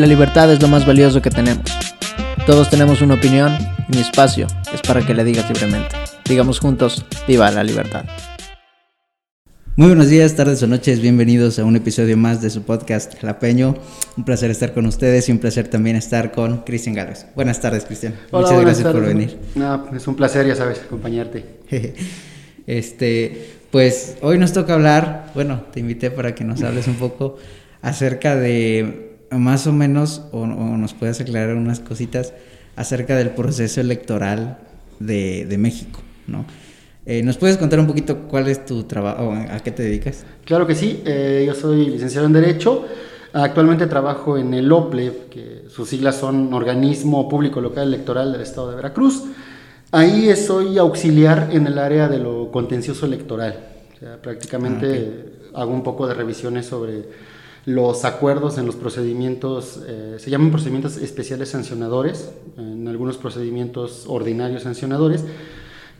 La libertad es lo más valioso que tenemos. Todos tenemos una opinión y mi espacio es para que le digas libremente. Digamos juntos, viva la libertad. Muy buenos días, tardes o noches, bienvenidos a un episodio más de su podcast Jalapeño. Un placer estar con ustedes y un placer también estar con Cristian Gálvez. Buenas tardes, Cristian. Muchas gracias por venir. No, es un placer, ya sabes, acompañarte. este, pues hoy nos toca hablar, bueno, te invité para que nos hables un poco acerca de más o menos, o, nos puedes aclarar unas cositas acerca del proceso electoral de, de México, ¿no? Eh, ¿Nos puedes contar un poquito cuál es tu trabajo, a qué te dedicas? Claro que sí, eh, yo soy licenciado en Derecho, actualmente trabajo en el OPLE, que sus siglas son Organismo Público Local Electoral del Estado de Veracruz. Ahí soy auxiliar en el área de lo contencioso electoral, o sea, prácticamente ah, hago un poco de revisiones sobre los acuerdos en los procedimientos, eh, se llaman procedimientos especiales sancionadores, en algunos procedimientos ordinarios sancionadores,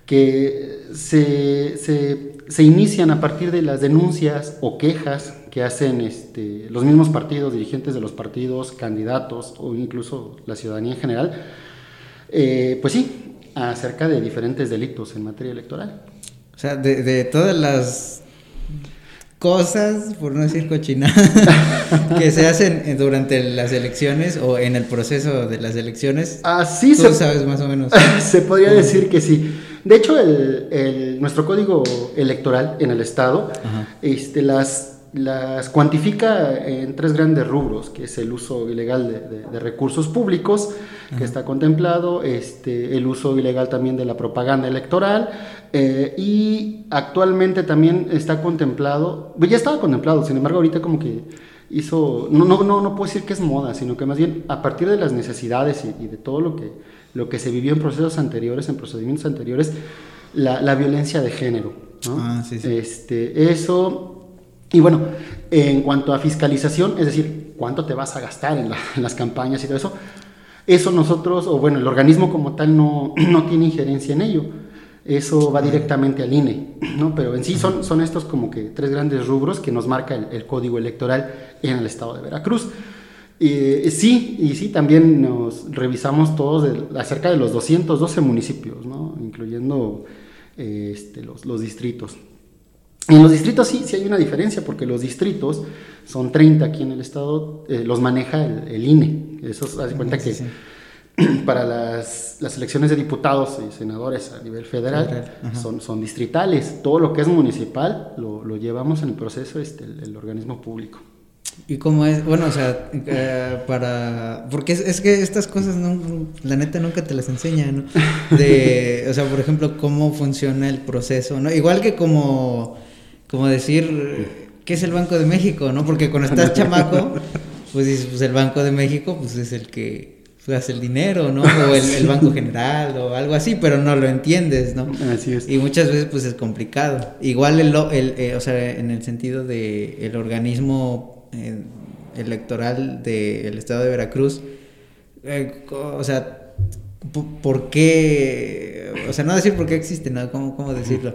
que se, se, inician a partir de las denuncias o quejas que hacen este, los mismos partidos, dirigentes de los partidos, candidatos o incluso la ciudadanía en general, eh, pues sí, acerca de diferentes delitos en materia electoral. O sea, de, de todas las cosas, por no decir cochinadas, que se hacen durante las elecciones o en el proceso de las elecciones. Así Tú se, sabes más o menos. Se podría decir que sí. De hecho, el, nuestro código electoral en el Estado este, las, las cuantifica en tres grandes rubros, que es el uso ilegal de, recursos públicos, que está contemplado, este, el uso ilegal también de la propaganda electoral, eh, y actualmente también está contemplado, ya estaba contemplado, sin embargo ahorita como que hizo, no, no, no, no puedo decir que es moda, sino que más bien a partir de las necesidades y, de todo lo que, lo que se vivió en procesos anteriores, en procedimientos anteriores, la, la violencia de género. Ah, sí, sí. Este, eso, y bueno, en cuanto a fiscalización, es decir, cuánto te vas a gastar en, en las campañas y todo eso, eso nosotros, o bueno, el organismo como tal no, no tiene injerencia en ello eso va directamente al INE, ¿no? Pero en sí son, son estos como que tres grandes rubros que nos marca el, código electoral en el estado de Veracruz. Y sí, y sí, también nos revisamos todos acerca de los 212 municipios, ¿no? Incluyendo este, los, los, distritos. En los distritos sí, sí hay una diferencia, porque los distritos son 30 aquí en el estado, eh, los maneja el, INE. Eso se da cuenta que para las, las, elecciones de diputados y senadores a nivel federal, son, son distritales. Todo lo que es municipal lo, lo llevamos en el proceso este, el, organismo público. ¿Y cómo es? Bueno, o sea, eh, para... Porque es, es, que estas cosas, no, la neta, nunca te las enseñan, ¿no? De, o sea, por ejemplo, cómo funciona el proceso, ¿no? Igual que como, como decir, ¿qué es el Banco de México, no? Porque cuando estás chamaco, pues dices, pues el Banco de México, pues es el que hace el dinero, ¿no? O el, Banco General o algo así, pero no lo entiendes, ¿no? Así es. Y muchas veces pues es complicado. Igual el, el eh, o sea, en el sentido de el organismo eh, electoral del estado de Veracruz, eh, o sea, ¿por qué? O sea, no decir por qué existe, ¿no? ¿Cómo, cómo decirlo?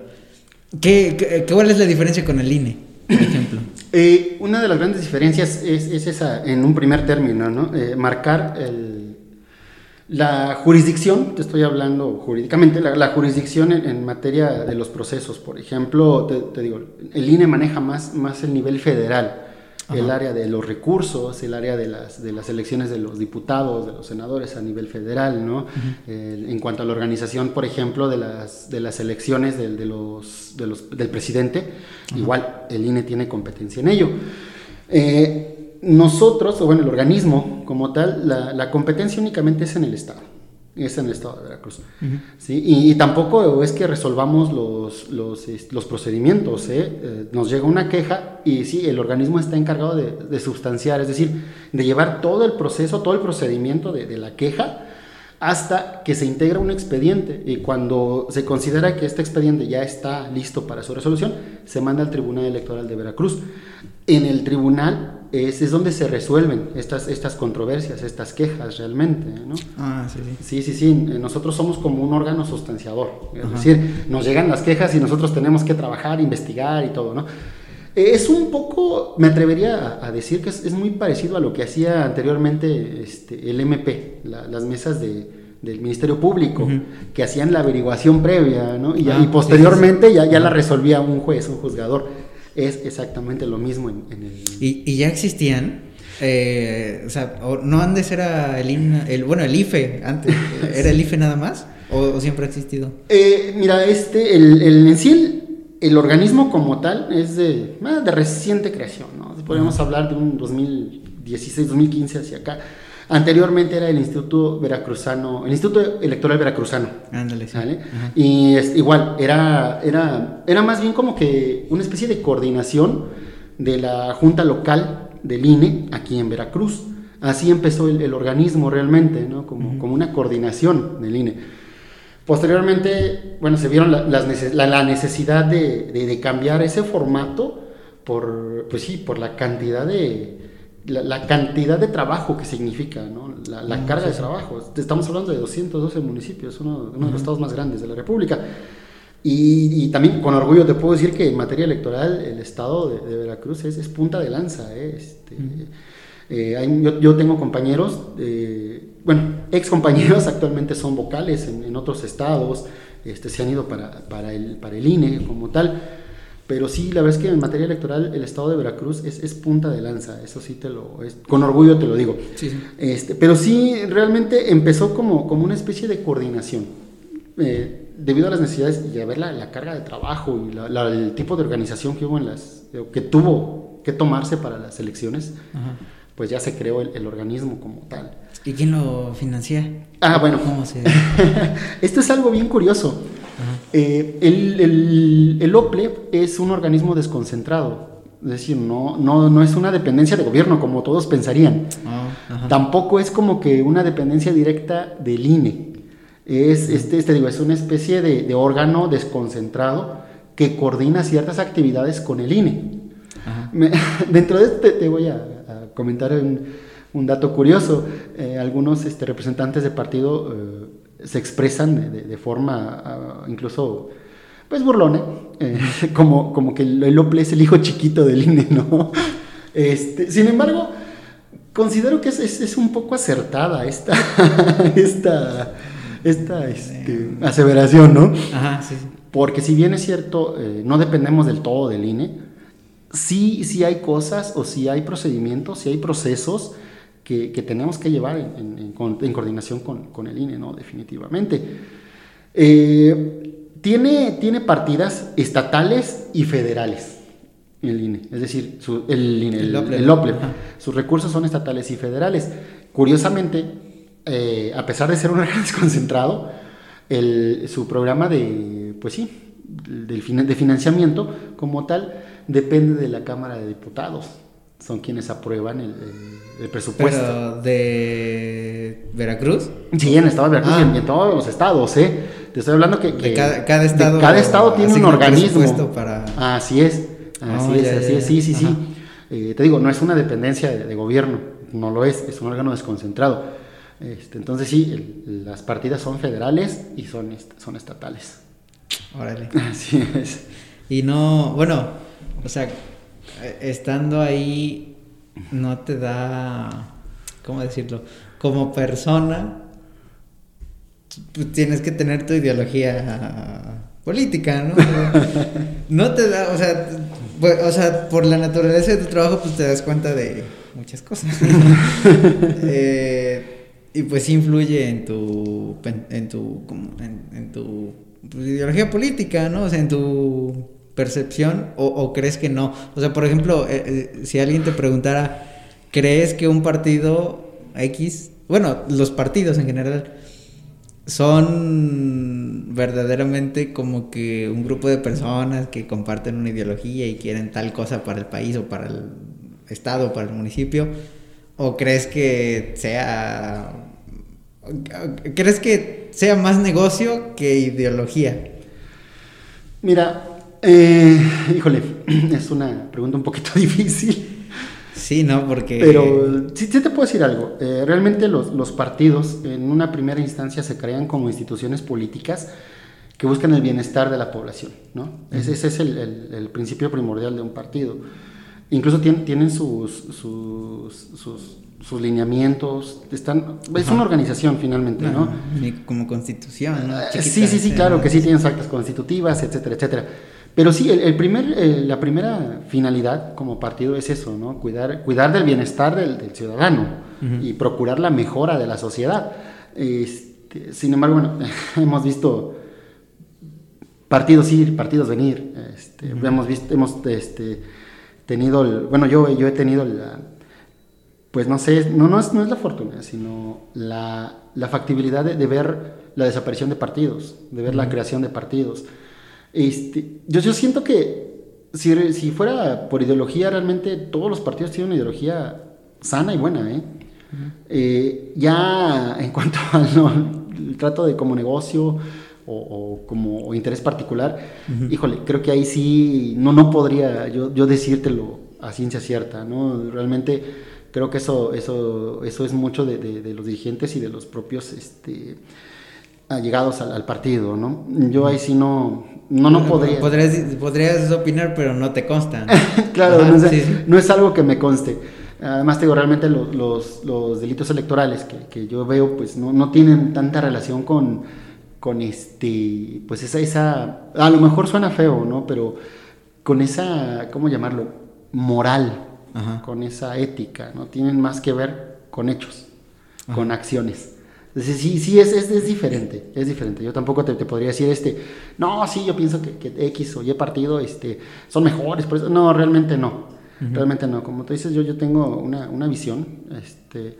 ¿Qué, qué, cuál es la diferencia con el INE, por ejemplo? una de las grandes diferencias es, es esa, en un primer término, ¿no? marcar el, la jurisdicción, te estoy hablando jurídicamente, la, jurisdicción en, materia de los procesos, por ejemplo, te, digo, el INE maneja más, más el nivel federal, el área de los recursos, el área de las, de las elecciones de los diputados, de los senadores a nivel federal, ¿no? en cuanto a la organización, por ejemplo, de las, de las elecciones de, los, de los, del presidente, igual el INE tiene competencia en ello. Eh, nosotros, o bueno, el organismo como tal, la, competencia únicamente es en el Estado, es en el Estado de Veracruz. ¿sí? Y, tampoco es que resolvamos los, los, procedimientos, ¿eh? ¿eh? nos llega una queja y sí, el organismo está encargado de, de, sustanciar, es decir, de llevar todo el proceso, todo el procedimiento de, de la queja hasta que se integra un expediente y cuando se considera que este expediente ya está listo para su resolución, se manda al Tribunal Electoral de Veracruz. En el tribunal es, es donde se resuelven estas, estas controversias, estas quejas realmente. ¿no? Ah, sí, sí. Sí, sí, sí. Nosotros somos como un órgano sustanciador. Es decir, nos llegan las quejas y nosotros tenemos que trabajar, investigar y todo, ¿no? Eh, es un poco, me atrevería a, decir que es, muy parecido a lo que hacía anteriormente este, el MP, las mesas de, del Ministerio Público, que hacían la averiguación previa, ¿no? Y, ah, posteriormente Ya, ya la resolvía un juez, un juzgador. Es exactamente lo mismo en, el... ¿Y, ¿Y, ya existían? Eh, o sea, ¿no antes era el, el bueno, el IFE antes? ¿Era el IFE nada más? ¿O, siempre ha existido? Eh, mira, este, el, el, en sí el, organismo como tal es de, ah, de reciente creación, ¿no? Podríamos hablar de un 2016, 2015 hacia acá. Anteriormente era el Instituto Veracruzano, el Instituto Electoral Veracruzano. Ándale, sí. Y es, igual, era, era, era más bien como que una especie de coordinación de la Junta Local del INE aquí en Veracruz. Así empezó el, organismo realmente, ¿no? Como, como una coordinación del INE. Posteriormente, bueno, se vieron la, la, necesidad de, de, cambiar ese formato por, pues sí, por la cantidad de, la, cantidad de trabajo que significa, ¿no? la, carga de trabajo. Estamos hablando de 212 municipios, uno, uno de los estados más grandes de la República. Y, también con orgullo te puedo decir que en materia electoral el estado de, Veracruz es, punta de lanza. ¿eh? Este, eh, yo, yo, tengo compañeros, bueno, ex compañeros actualmente son vocales en, otros estados, este, se han ido para, para, el, para el INE como tal. Pero sí, la verdad es que en materia electoral el estado de Veracruz es, es punta de lanza, eso sí te lo, con orgullo te lo digo. Este, pero sí, realmente empezó como, como una especie de coordinación. Eh, debido a las necesidades y a ver la, la carga de trabajo y la, el tipo de organización que hubo en las, que tuvo que tomarse para las elecciones, pues ya se creó el, organismo como tal. ¿Y quién lo financia? Ah, bueno. ¿Cómo se... Esto es algo bien curioso. Eh, el, el, OPLE es un organismo desconcentrado, es decir, no, no, no es una dependencia de gobierno como todos pensarían. Ah, Tampoco es como que una dependencia directa del INE. Es, este, este, digo, es una especie de, órgano desconcentrado que coordina ciertas actividades con el INE. dentro de este te voy a, comentar un, dato curioso. Eh, algunos este, representantes de partido eh, se expresan de, forma ah, incluso pues burlona, eh, como, como que el OPLE es el hijo chiquito del INE, ¿no? Este, sin embargo, considero que es, es, un poco acertada esta, esta, esta este, aseveración, ¿no? Ajá, sí, Porque si bien es cierto, eh, no dependemos del todo del INE, sí, sí hay cosas o sí hay procedimientos, sí hay procesos que, tenemos que llevar en, coordinación con, el INE, ¿no? Definitivamente. Eh, tiene, tiene partidas estatales y federales el INE, es decir, el, INE, el, OPLE, sus recursos son estatales y federales. Curiosamente, eh, a pesar de ser un órgano desconcentrado, su programa de, pues sí, de financiamiento como tal depende de la Cámara de Diputados son quienes aprueban el, presupuesto. ¿Pero de Veracruz? Sí, en el estado de Veracruz y en, ah. todos los estados, ¿eh? Te estoy hablando que, cada, estado, cada estado tiene un organismo. Para... Así es, así es, así es, sí, sí, sí. Eh, te digo, no es una dependencia de, gobierno, no lo es, es un órgano desconcentrado. Este, entonces sí, las partidas son federales y son, son estatales. Órale. Así es. Y no, bueno, o sea, estando ahí no te da, ¿cómo decirlo? Como persona, pues tienes que tener tu ideología política, ¿no? no te da, o sea, o sea, por la naturaleza de tu trabajo, pues te das cuenta de muchas cosas. eh, y pues influye en tu, en tu, en, tu pues, ideología política, ¿no? O sea, en tu percepción o, crees que no? O sea, por ejemplo, eh, eh, si alguien te preguntara, ¿crees que un partido X, bueno, los partidos en general, son verdaderamente como que un grupo de personas que comparten una ideología y quieren tal cosa para el país o para el estado o para el municipio? ¿O crees que sea... ¿Crees que sea más negocio que ideología? Mira, eh, híjole, es una pregunta un poquito difícil. Sí, ¿no? Porque... Pero sí, te puedo decir algo. Eh, realmente los, partidos en una primera instancia se crean como instituciones políticas que buscan el bienestar de la población, ¿no? Ese, es el, el, principio primordial de un partido. Incluso tienen, tienen sus, sus, sus, sus, lineamientos, están, es una organización finalmente, ¿no? Como constitución, ¿no? sí, sí, sí, claro, que sí tienen actas constitutivas, etcétera, etcétera. Pero sí, el, primer, la primera finalidad como partido es eso, ¿no? Cuidar, cuidar del bienestar del, ciudadano y procurar la mejora de la sociedad. Este, sin embargo, bueno, hemos visto partidos ir, partidos venir. Este, hemos visto, hemos este, tenido, bueno, yo, yo he tenido la, pues no sé, no, no, es, no es la fortuna, sino la, la factibilidad de, ver la desaparición de partidos, de ver la creación de partidos. Este, yo, yo siento que si, si, fuera por ideología, realmente todos los partidos tienen una ideología sana y buena. ¿eh? eh ya en cuanto al trato de como negocio o, como interés particular, híjole, creo que ahí sí no, no podría yo, yo decírtelo a ciencia cierta. ¿no? Realmente creo que eso, eso, eso es mucho de, de, de los dirigentes y de los propios... Este, allegados al, al, partido, ¿no? Yo ahí sí no, no, no podría. Podrías, podrías opinar, pero no te consta. claro, no, es, no, es, algo que me conste. Además, digo, realmente los, los, los delitos electorales que, que, yo veo, pues no, no tienen tanta relación con, con este, pues esa, esa, a lo mejor suena feo, ¿no? Pero con esa, ¿cómo llamarlo? Moral, con esa ética, ¿no? Tienen más que ver con hechos, con acciones sí, sí, es, es, diferente, es diferente. Yo tampoco te, podría decir, este, no, sí, yo pienso que, X o Y partido este, son mejores. Por eso. No, realmente no, realmente no. Como tú dices, yo, yo tengo una, una visión este,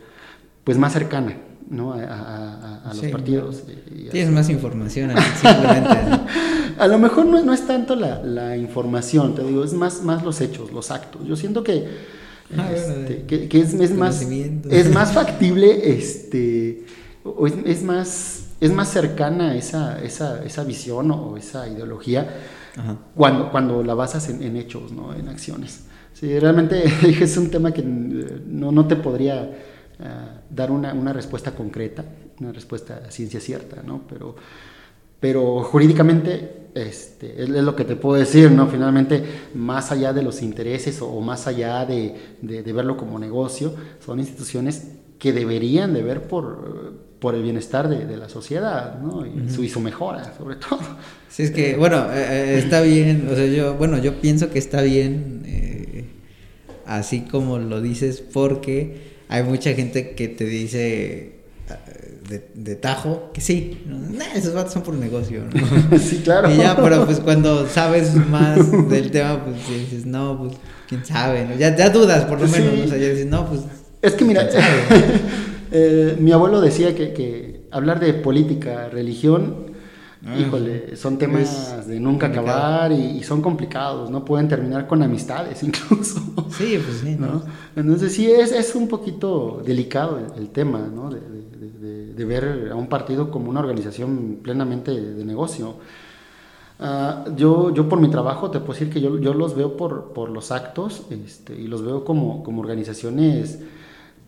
pues más cercana ¿no? a, los partidos. Tienes más información, simplemente. a lo mejor no, no es tanto la, la, información, te digo, es más, más los hechos, los actos. Yo siento que... Ah, este, que, que es, es más, es más factible este, es, más, es más cercana esa, esa, esa visión o esa ideología cuando, cuando la basas en, hechos, ¿no? en acciones. Sí, realmente es un tema que no, no te podría ah, dar una, una, respuesta concreta, una respuesta a ciencia cierta, ¿no? pero, pero jurídicamente este, es, lo que te puedo decir, ¿no? Finalmente, más allá de los intereses o, más allá de, de, de, verlo como negocio, son instituciones que deberían de ver por, por el bienestar de, la sociedad, ¿no? Y, su, mejora, sobre todo. Sí, es que, bueno, eh, eh, está bien, o sea, yo, bueno, yo pienso que está bien, eh, así como lo dices, porque hay mucha gente que te dice de, tajo que sí, esos vatos son por negocio, ¿no? sí, claro. Y ya, pero pues cuando sabes más del tema, pues dices, no, pues quién sabe, ¿no? ya, ya dudas por lo menos, o sea, ya dices, no, pues... Es que mira, Eh, mi abuelo decía que, hablar de política, religión, ah, híjole, son temas de nunca acabar y, son complicados, ¿no? Pueden terminar con amistades incluso. Sí, pues sí, ¿no? Entonces sí, es, es un poquito delicado el, tema, ¿no? De, ver a un partido como una organización plenamente de, negocio. Ah, yo, yo por mi trabajo te puedo decir que yo, yo los veo por, por los actos este, y los veo como, como organizaciones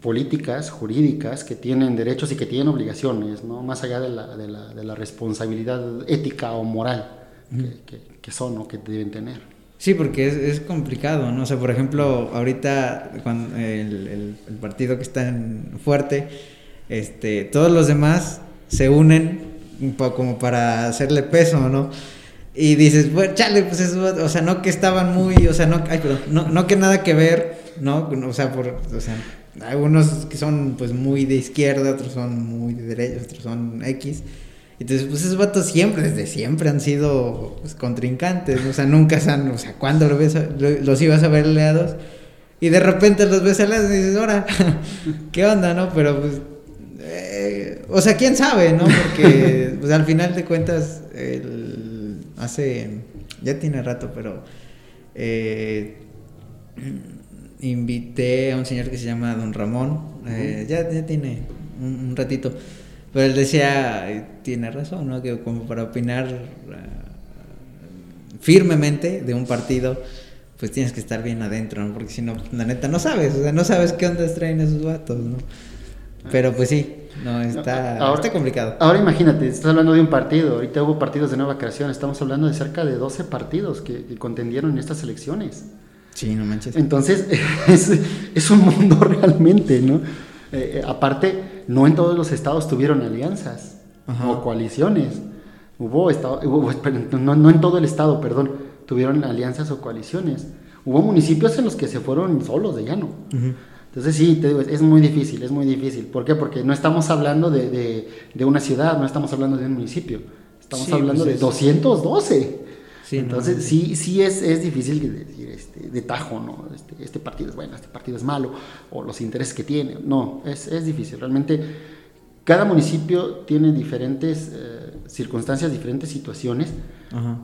políticas, jurídicas, que tienen derechos y que tienen obligaciones, ¿no? más allá de la, de la, de la responsabilidad ética o moral que, que, son o que deben tener. Sí, porque es, es, complicado, ¿no? O sea, por ejemplo, ahorita cuando el, el, partido que está en fuerte, este, todos los demás se unen como para hacerle peso, ¿no? Y dices, bueno, chale, pues eso, o sea, no que estaban muy, o sea, no, ay, perdón, no, no que nada que ver, ¿no? O sea, por, o sea, algunos que son pues muy de izquierda, otros son muy de derecha, otros son X. Entonces, pues esos vatos siempre, desde siempre han sido pues, contrincantes, o sea, nunca se han, o sea, cuando ves los ibas a ver aliados y de repente los ves aliados y dices, ahora, ¿qué onda, no? Pero pues, eh, o sea, quién sabe, ¿no? Porque pues al final de cuentas, el, hace, ya tiene rato, pero... Eh, invité a un señor que se llama Don Ramón, eh, ya, ya, tiene un, ratito, pero él decía, tiene razón, ¿no? Que como para opinar uh, firmemente de un partido, pues tienes que estar bien adentro, ¿no? Porque si no, la neta no sabes, o sea, no sabes qué onda traen esos vatos, ¿no? Pero pues sí, no, está, está complicado. Ahora imagínate, estás hablando de un partido, ahorita hubo partidos de nueva creación, estamos hablando de cerca de 12 partidos que, contendieron en estas elecciones. Sí, no manches. Entonces, es, un mundo realmente, ¿no? Eh, eh, aparte, no en todos los estados tuvieron alianzas o coaliciones. Hubo, estado, no, no en todo el estado, perdón, tuvieron alianzas o coaliciones. Hubo municipios en los que se fueron solos de llano. Entonces sí, te digo, es muy difícil, es muy difícil. ¿Por qué? Porque no estamos hablando de, de, una ciudad, no estamos hablando de un municipio, estamos hablando pues de 212. Entonces sí, sí es, es difícil decir este, de tajo, ¿no? Este, este, partido es bueno, este partido es malo, o los intereses que tiene. No, es, es difícil. Realmente cada municipio tiene diferentes eh, circunstancias, diferentes situaciones.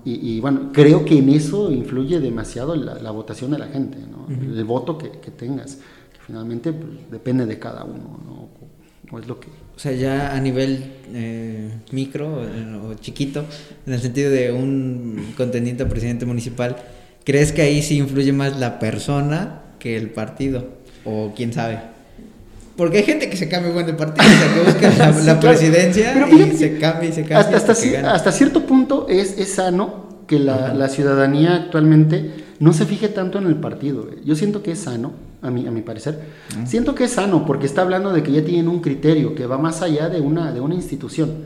Y, bueno, creo que en eso influye demasiado la, votación de la gente, ¿no? el voto que, que tengas finalmente pues, depende de cada uno, ¿no? Es lo que... O sea, ya a nivel eh, micro o chiquito, en el sentido de un contendiente a presidente municipal, ¿crees que ahí sí influye más la persona que el partido? ¿O quién sabe? Porque hay gente que se cambia igual de partido, o que busca la, presidencia y se cambia y se cambia. Hasta, hasta, hasta cierto punto es, es sano que la, la, ciudadanía actualmente no se fije tanto en el partido. Yo siento que es sano a mi, a mi parecer. Siento que es sano porque está hablando de que ya tienen un criterio que va más allá de una, de una institución.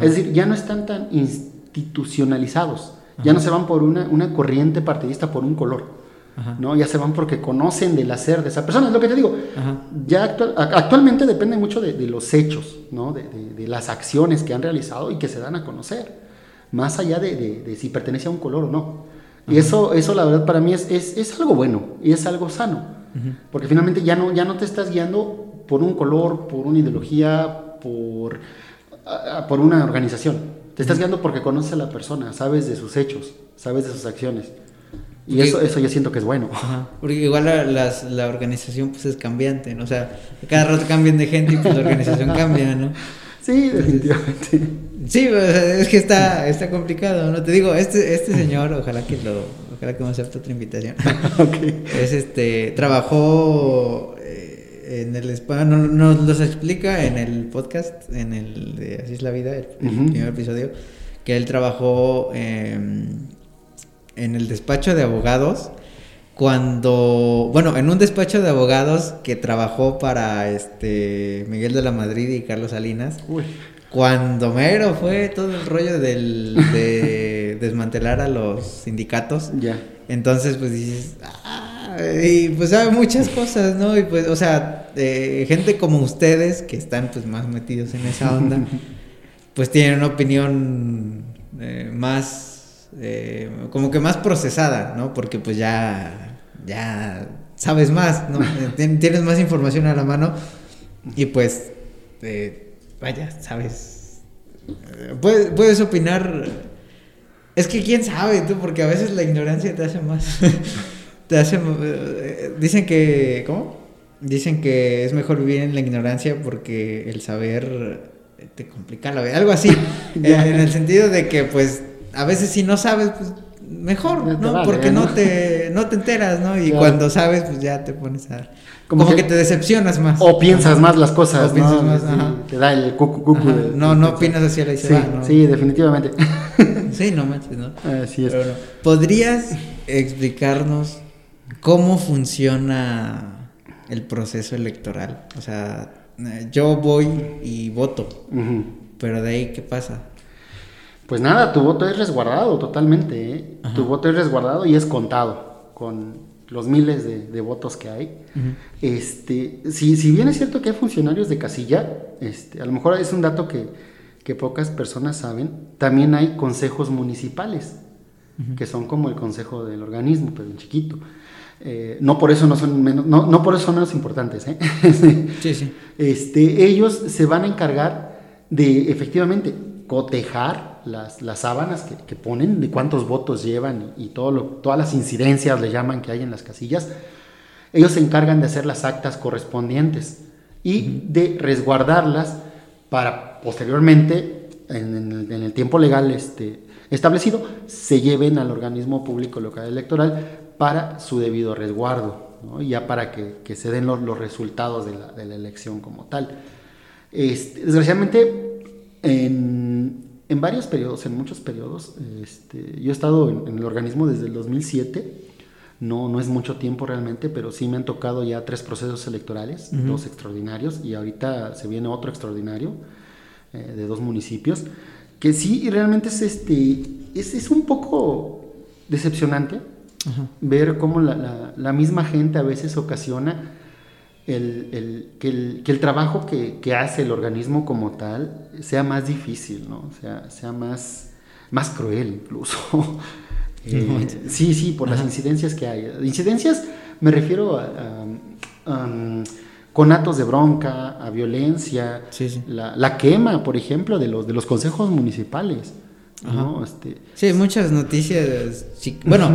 Es decir, ya no están tan institucionalizados, ya no se van por una, una corriente partidista por un color. ¿no? Ya se van porque conocen del hacer de esa persona, es lo que te digo. Ya actualmente depende mucho de, de los hechos, ¿no? De, de, las acciones que han realizado y que se dan a conocer, más allá de, si pertenece a un color o no. Y eso, eso la verdad para mí es, es, es algo bueno y es algo sano. Porque finalmente ya no, ya no te estás guiando por un color, por una ideología, por, por una organización. Te estás guiando porque conoces a la persona, sabes de sus hechos, sabes de sus acciones. Y eso, eso yo siento que es bueno. Porque igual la, la, organización pues es cambiante, ¿no? O sea, cada rato cambian de gente y pues la organización cambia, ¿no? Sí, definitivamente. Sí, es que está, está complicado, ¿no? Te digo, este, este señor, ojalá que lo, ojalá que me acepte otra invitación. Es este, trabajó eh, en el spa, nos no, los explica en el podcast, en el de Así es la vida, el, primer episodio, que él trabajó em, en el despacho de abogados cuando, bueno, en un despacho de abogados que trabajó para este Miguel de la Madrid y Carlos Salinas, cuando mero fue todo el rollo del, de desmantelar a los sindicatos, ya. entonces pues dices, ah, y pues sabe muchas cosas, ¿no? Y pues, o sea, eh, gente como ustedes que están pues más metidos en esa onda, pues tienen una opinión eh, más eh, como que más procesada, ¿no? Porque pues ya, ya sabes más, ¿no? Tienes más información a la mano y pues, vaya, sabes. Puedes, puedes opinar. Es que quién sabe, tú, porque a veces la ignorancia te hace más. te hace. dicen que. ¿Cómo? Dicen que es mejor vivir en la ignorancia porque el saber te complica la vida. Algo así. en el sentido de que, pues a veces si no sabes, pues mejor, ¿no? Porque no te, no te enteras, ¿no? Y cuando sabes, pues ya te pones a... Como, que, te decepcionas más. O piensas más las cosas, o piensas más, ajá. Te da el cucu cucu. no, no opinas hacia la izquierda, sí, Sí, definitivamente. sí, no manches, ¿no? Así es. ¿Podrías explicarnos cómo funciona el proceso electoral? O sea, yo voy y voto, pero de ahí, ¿qué pasa? Pues nada, tu voto es resguardado totalmente. ¿eh? Tu voto es resguardado y es contado con los miles de, votos que hay. este, si, si, bien es cierto que hay funcionarios de casilla, este, a lo mejor es un dato que, que pocas personas saben, también hay consejos municipales, que son como el consejo del organismo, pero en chiquito. Eh, no por eso no son menos, no, no por eso son menos importantes. ¿eh? sí, sí. Este, ellos se van a encargar de efectivamente cotejar las, las sábanas que, ponen, de cuántos votos llevan y, todo lo, todas las incidencias le llaman que hay en las casillas, ellos se encargan de hacer las actas correspondientes y de resguardarlas para posteriormente, en, el, tiempo legal este, establecido, se lleven al organismo público local electoral para su debido resguardo, ya para que, se den los, resultados de la, de la elección como tal. Este, desgraciadamente, en, en, varios periodos, en muchos periodos, este, yo he estado en, el organismo desde el 2007. No, no es mucho tiempo realmente, pero sí me han tocado ya tres procesos electorales, dos extraordinarios, y ahorita se viene otro extraordinario eh, de dos municipios, que sí realmente es, este, es, es un poco decepcionante ver cómo la, la, misma gente a veces ocasiona el, el, que, el, que, el, trabajo que, que, hace el organismo como tal sea más difícil, ¿no? sea, sea más, más cruel incluso. Eh, sí, sí, por las incidencias que hay. Incidencias me refiero a, conatos de bronca, a violencia, La, la, quema, por ejemplo, de los, de los consejos municipales. ¿no? Este, sí, muchas noticias, bueno,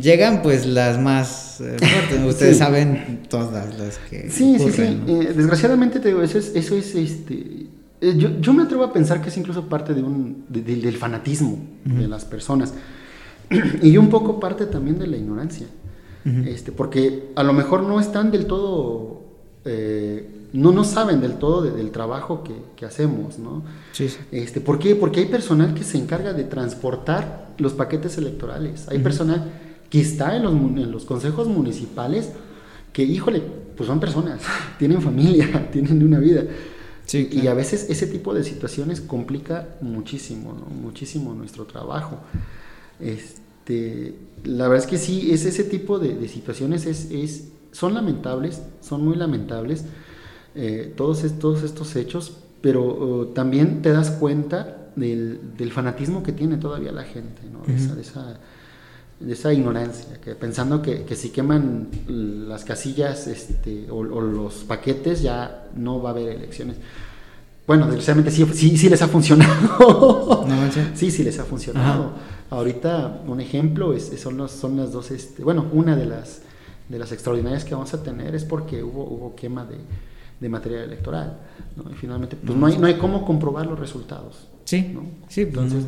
llegan pues las más eh, fuertes, ustedes saben todas las que Sí, sí, sí, eh, desgraciadamente te digo, eso es, eso es este, eh, yo, yo, me atrevo a pensar que es incluso parte de un, del fanatismo de las personas. Y un poco parte también de la ignorancia, este, porque a lo mejor no están del todo no, no saben del todo del trabajo que, hacemos, ¿no? Sí, Este, ¿Por qué? Porque hay personal que se encarga de transportar los paquetes electorales. Hay personal que está en los, en los consejos municipales que, híjole, pues son personas, tienen familia, tienen una vida. Sí, Y a veces ese tipo de situaciones complica muchísimo, ¿no? muchísimo nuestro trabajo. Este, la verdad es que sí, es ese tipo de, situaciones es, es, son lamentables, son muy lamentables. Eh, todos, estos, estos hechos, pero uh, también te das cuenta del, del, fanatismo que tiene todavía la gente, ¿no? de, esa, de, esa, ignorancia, que pensando que, que, si queman las casillas este, o, los paquetes ya no va a haber elecciones. Bueno, desgraciadamente sí, sí, sí les ha funcionado. sí, sí les ha funcionado. Ahorita un ejemplo es, son, los, son las dos, este, bueno, una de las, de las extraordinarias que vamos a tener es porque hubo, hubo quema de, de material electoral. ¿no? Y finalmente, pues no hay, no hay cómo comprobar los resultados. Sí, sí. Pues, Entonces,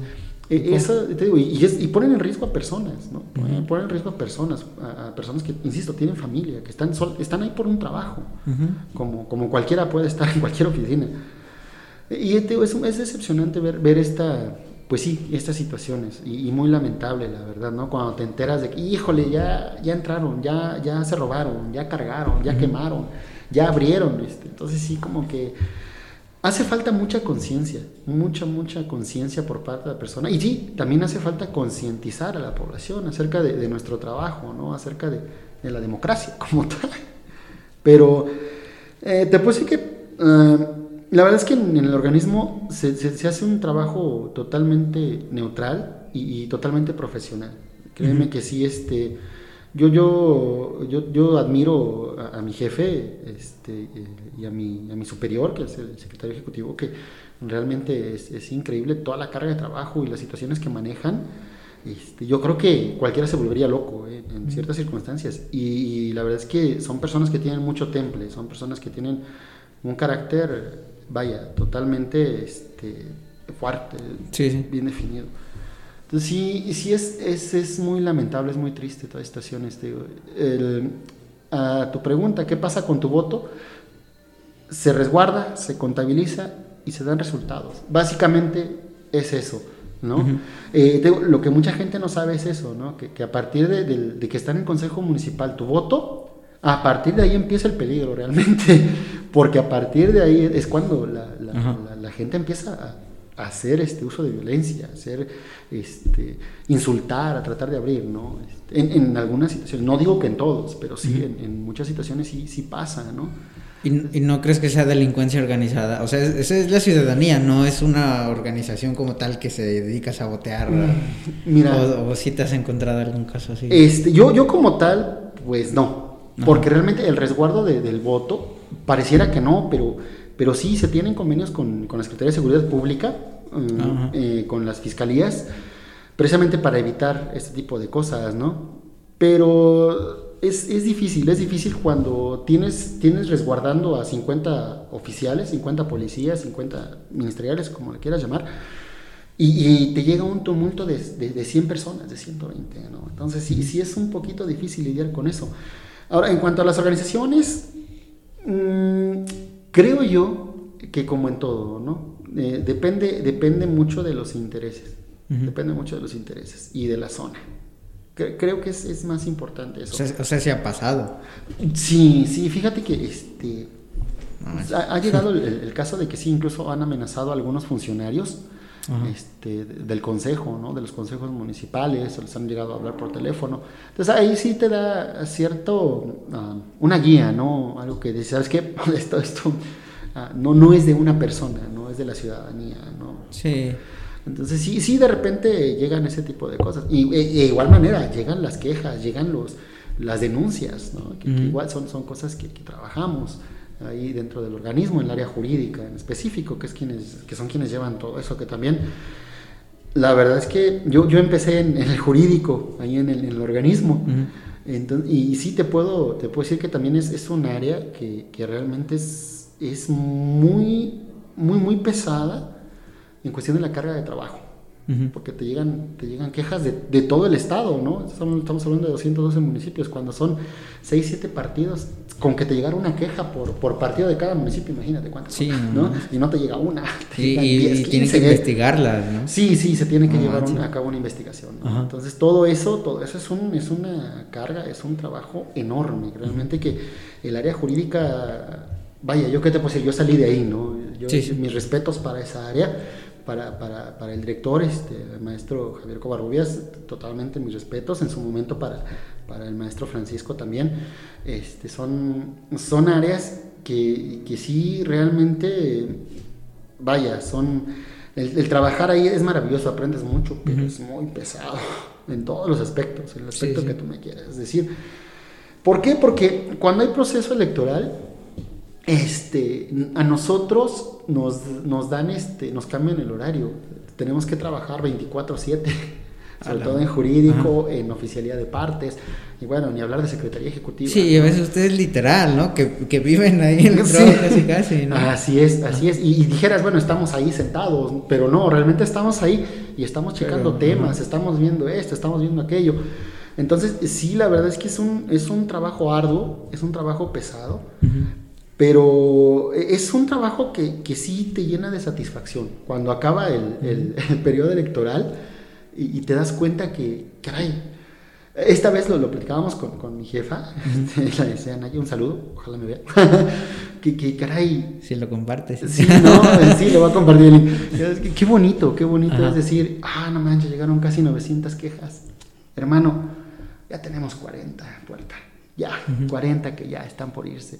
e, eso, te digo, y, y, ponen en riesgo a personas, ¿no? Ponen en riesgo a personas, a, personas que, insisto, tienen familia, que están, sol, están ahí por un trabajo, como, como cualquiera puede estar en cualquier oficina. Y te digo, es, es decepcionante ver, ver esta, pues sí, estas situaciones, y, muy lamentable, la verdad, ¿no? Cuando te enteras de que, híjole, ya, ya entraron, ya, ya se robaron, ya cargaron, ya quemaron ya abrieron, ¿viste? Entonces sí, como que hace falta mucha conciencia, mucha, mucha conciencia por parte de la persona. Y sí, también hace falta concientizar a la población acerca de, nuestro trabajo, ¿no? Acerca de, la democracia como tal. Pero eh, te puedo decir que eh, la verdad es que en, el organismo se, se, hace un trabajo totalmente neutral y, totalmente profesional. Créeme que sí, este yo, yo, yo, yo admiro a, mi jefe este, eh, y a mi, a mi superior, que es el secretario ejecutivo, que realmente es, es increíble toda la carga de trabajo y las situaciones que manejan. Este, yo creo que cualquiera se volvería loco eh, en ciertas circunstancias. Y, la verdad es que son personas que tienen mucho temple, son personas que tienen un carácter, vaya, totalmente este, fuerte, bien definido sí, sí es, es, es, muy lamentable, es muy triste toda esta situación. Este, a tu pregunta, ¿qué pasa con tu voto? Se resguarda, se contabiliza y se dan resultados. Básicamente es eso. ¿no? Eh, lo que mucha gente no sabe es eso, ¿no? que, que a partir de, de, que están en consejo municipal tu voto, a partir de ahí empieza el peligro realmente, porque a partir de ahí es cuando la, la, la gente empieza a hacer este uso de violencia, hacer este insultar, a tratar de abrir, ¿no? Este, en, algunas situaciones, no digo que en todos, pero sí en, muchas situaciones sí, sí pasa, ¿no? ¿Y, no crees que sea delincuencia organizada? O sea, esa es la ciudadanía, no es una organización como tal que se dedica a sabotear. Mm, mira, o, si te has encontrado algún caso así. Este, yo, yo como tal, pues no. Porque realmente el resguardo del voto pareciera que no, pero pero sí se tienen convenios con, con la Secretaría de Seguridad Pública, mm, eh, con las fiscalías, precisamente para evitar este tipo de cosas, ¿no? Pero es, es, difícil, es difícil cuando tienes, tienes resguardando a 50 oficiales, 50 policías, 50 ministeriales, como le quieras llamar, y, te llega un tumulto de, de, 100 personas, de 120, ¿no? Entonces sí, sí es un poquito difícil lidiar con eso. Ahora, en cuanto a las organizaciones, mmm, Creo yo que como en todo, ¿no? Eh, depende, depende mucho de los intereses. Depende mucho de los intereses y de la zona. creo que es, es, más importante eso. O sea, se ha pasado. Sí, sí, fíjate que este, ha, llegado el, caso de que sí, incluso han amenazado a algunos funcionarios este, del consejo, ¿no? de los consejos municipales, o les han llegado a hablar por teléfono. Entonces ahí sí te da cierto, ah, una guía, ¿no? Algo que dice, ¿sabes qué? Esto, esto ah, no, no es de una persona, no es de la ciudadanía, ¿no? Sí. Entonces sí, sí, de repente llegan ese tipo de cosas. Y de igual manera, llegan las quejas, llegan los, las denuncias, ¿no? que, igual son, son cosas que, que trabajamos ahí dentro del organismo, en el área jurídica en específico, que, es quienes, que son quienes llevan todo eso, que también, la verdad es que yo, yo empecé en, el jurídico, ahí en el, organismo, y, sí te puedo, te puedo decir que también es, es un área que, que, realmente es, es muy, muy, muy pesada en cuestión de la carga de trabajo. Porque te llegan, te llegan quejas de, de, todo el estado, ¿no? Estamos hablando de 212 municipios, cuando son 6, 7 partidos, con que te llegara una queja por, por partido de cada municipio, imagínate cuántas, sí, ¿no? Y no te llega una. Te y, tienen que investigarlas, ¿no? Sí, sí, se tiene que llevar a cabo una investigación. Entonces, todo eso, todo eso es, un, es una carga, es un trabajo enorme, realmente que el área jurídica, vaya, yo qué te puedo decir, yo salí de ahí, ¿no? Yo, mis respetos para esa área para, para, para, el director, este, el maestro Javier Covarrubias, totalmente mis respetos, en su momento para, para el maestro Francisco también, este, son, son áreas que, que sí realmente, vaya, son, el, trabajar ahí es maravilloso, aprendes mucho, pero es muy pesado en todos los aspectos, en el aspecto que tú me quieras. Es decir, ¿por qué? Porque cuando hay proceso electoral, este, a nosotros nos, nos dan, este, nos cambian el horario. Tenemos que trabajar 24/7, sobre todo en jurídico, en oficialidad de partes, y bueno, ni hablar de secretaría ejecutiva. Sí, a veces ustedes literal, ¿no? Que, que viven ahí en el sí. casi casi, ¿no? Así es, así es. Y, dijeras, bueno, estamos ahí sentados, pero no, realmente estamos ahí y estamos checando temas, estamos viendo esto, estamos viendo aquello. Entonces, sí, la verdad es que es un, es un trabajo arduo, es un trabajo pesado, pero es un trabajo que, que, sí te llena de satisfacción. Cuando acaba el, el, periodo electoral y, te das cuenta que, caray, esta vez lo, lo platicábamos con, con, mi jefa, la decía Naya, un saludo, ojalá me vea, que, que, caray... Si lo compartes. Sí, no, sí, lo voy a compartir. Qué bonito, qué bonito es decir, ah, no manches, llegaron casi 900 quejas. Hermano, ya tenemos 40, puerta, ya, 40 que ya están por irse.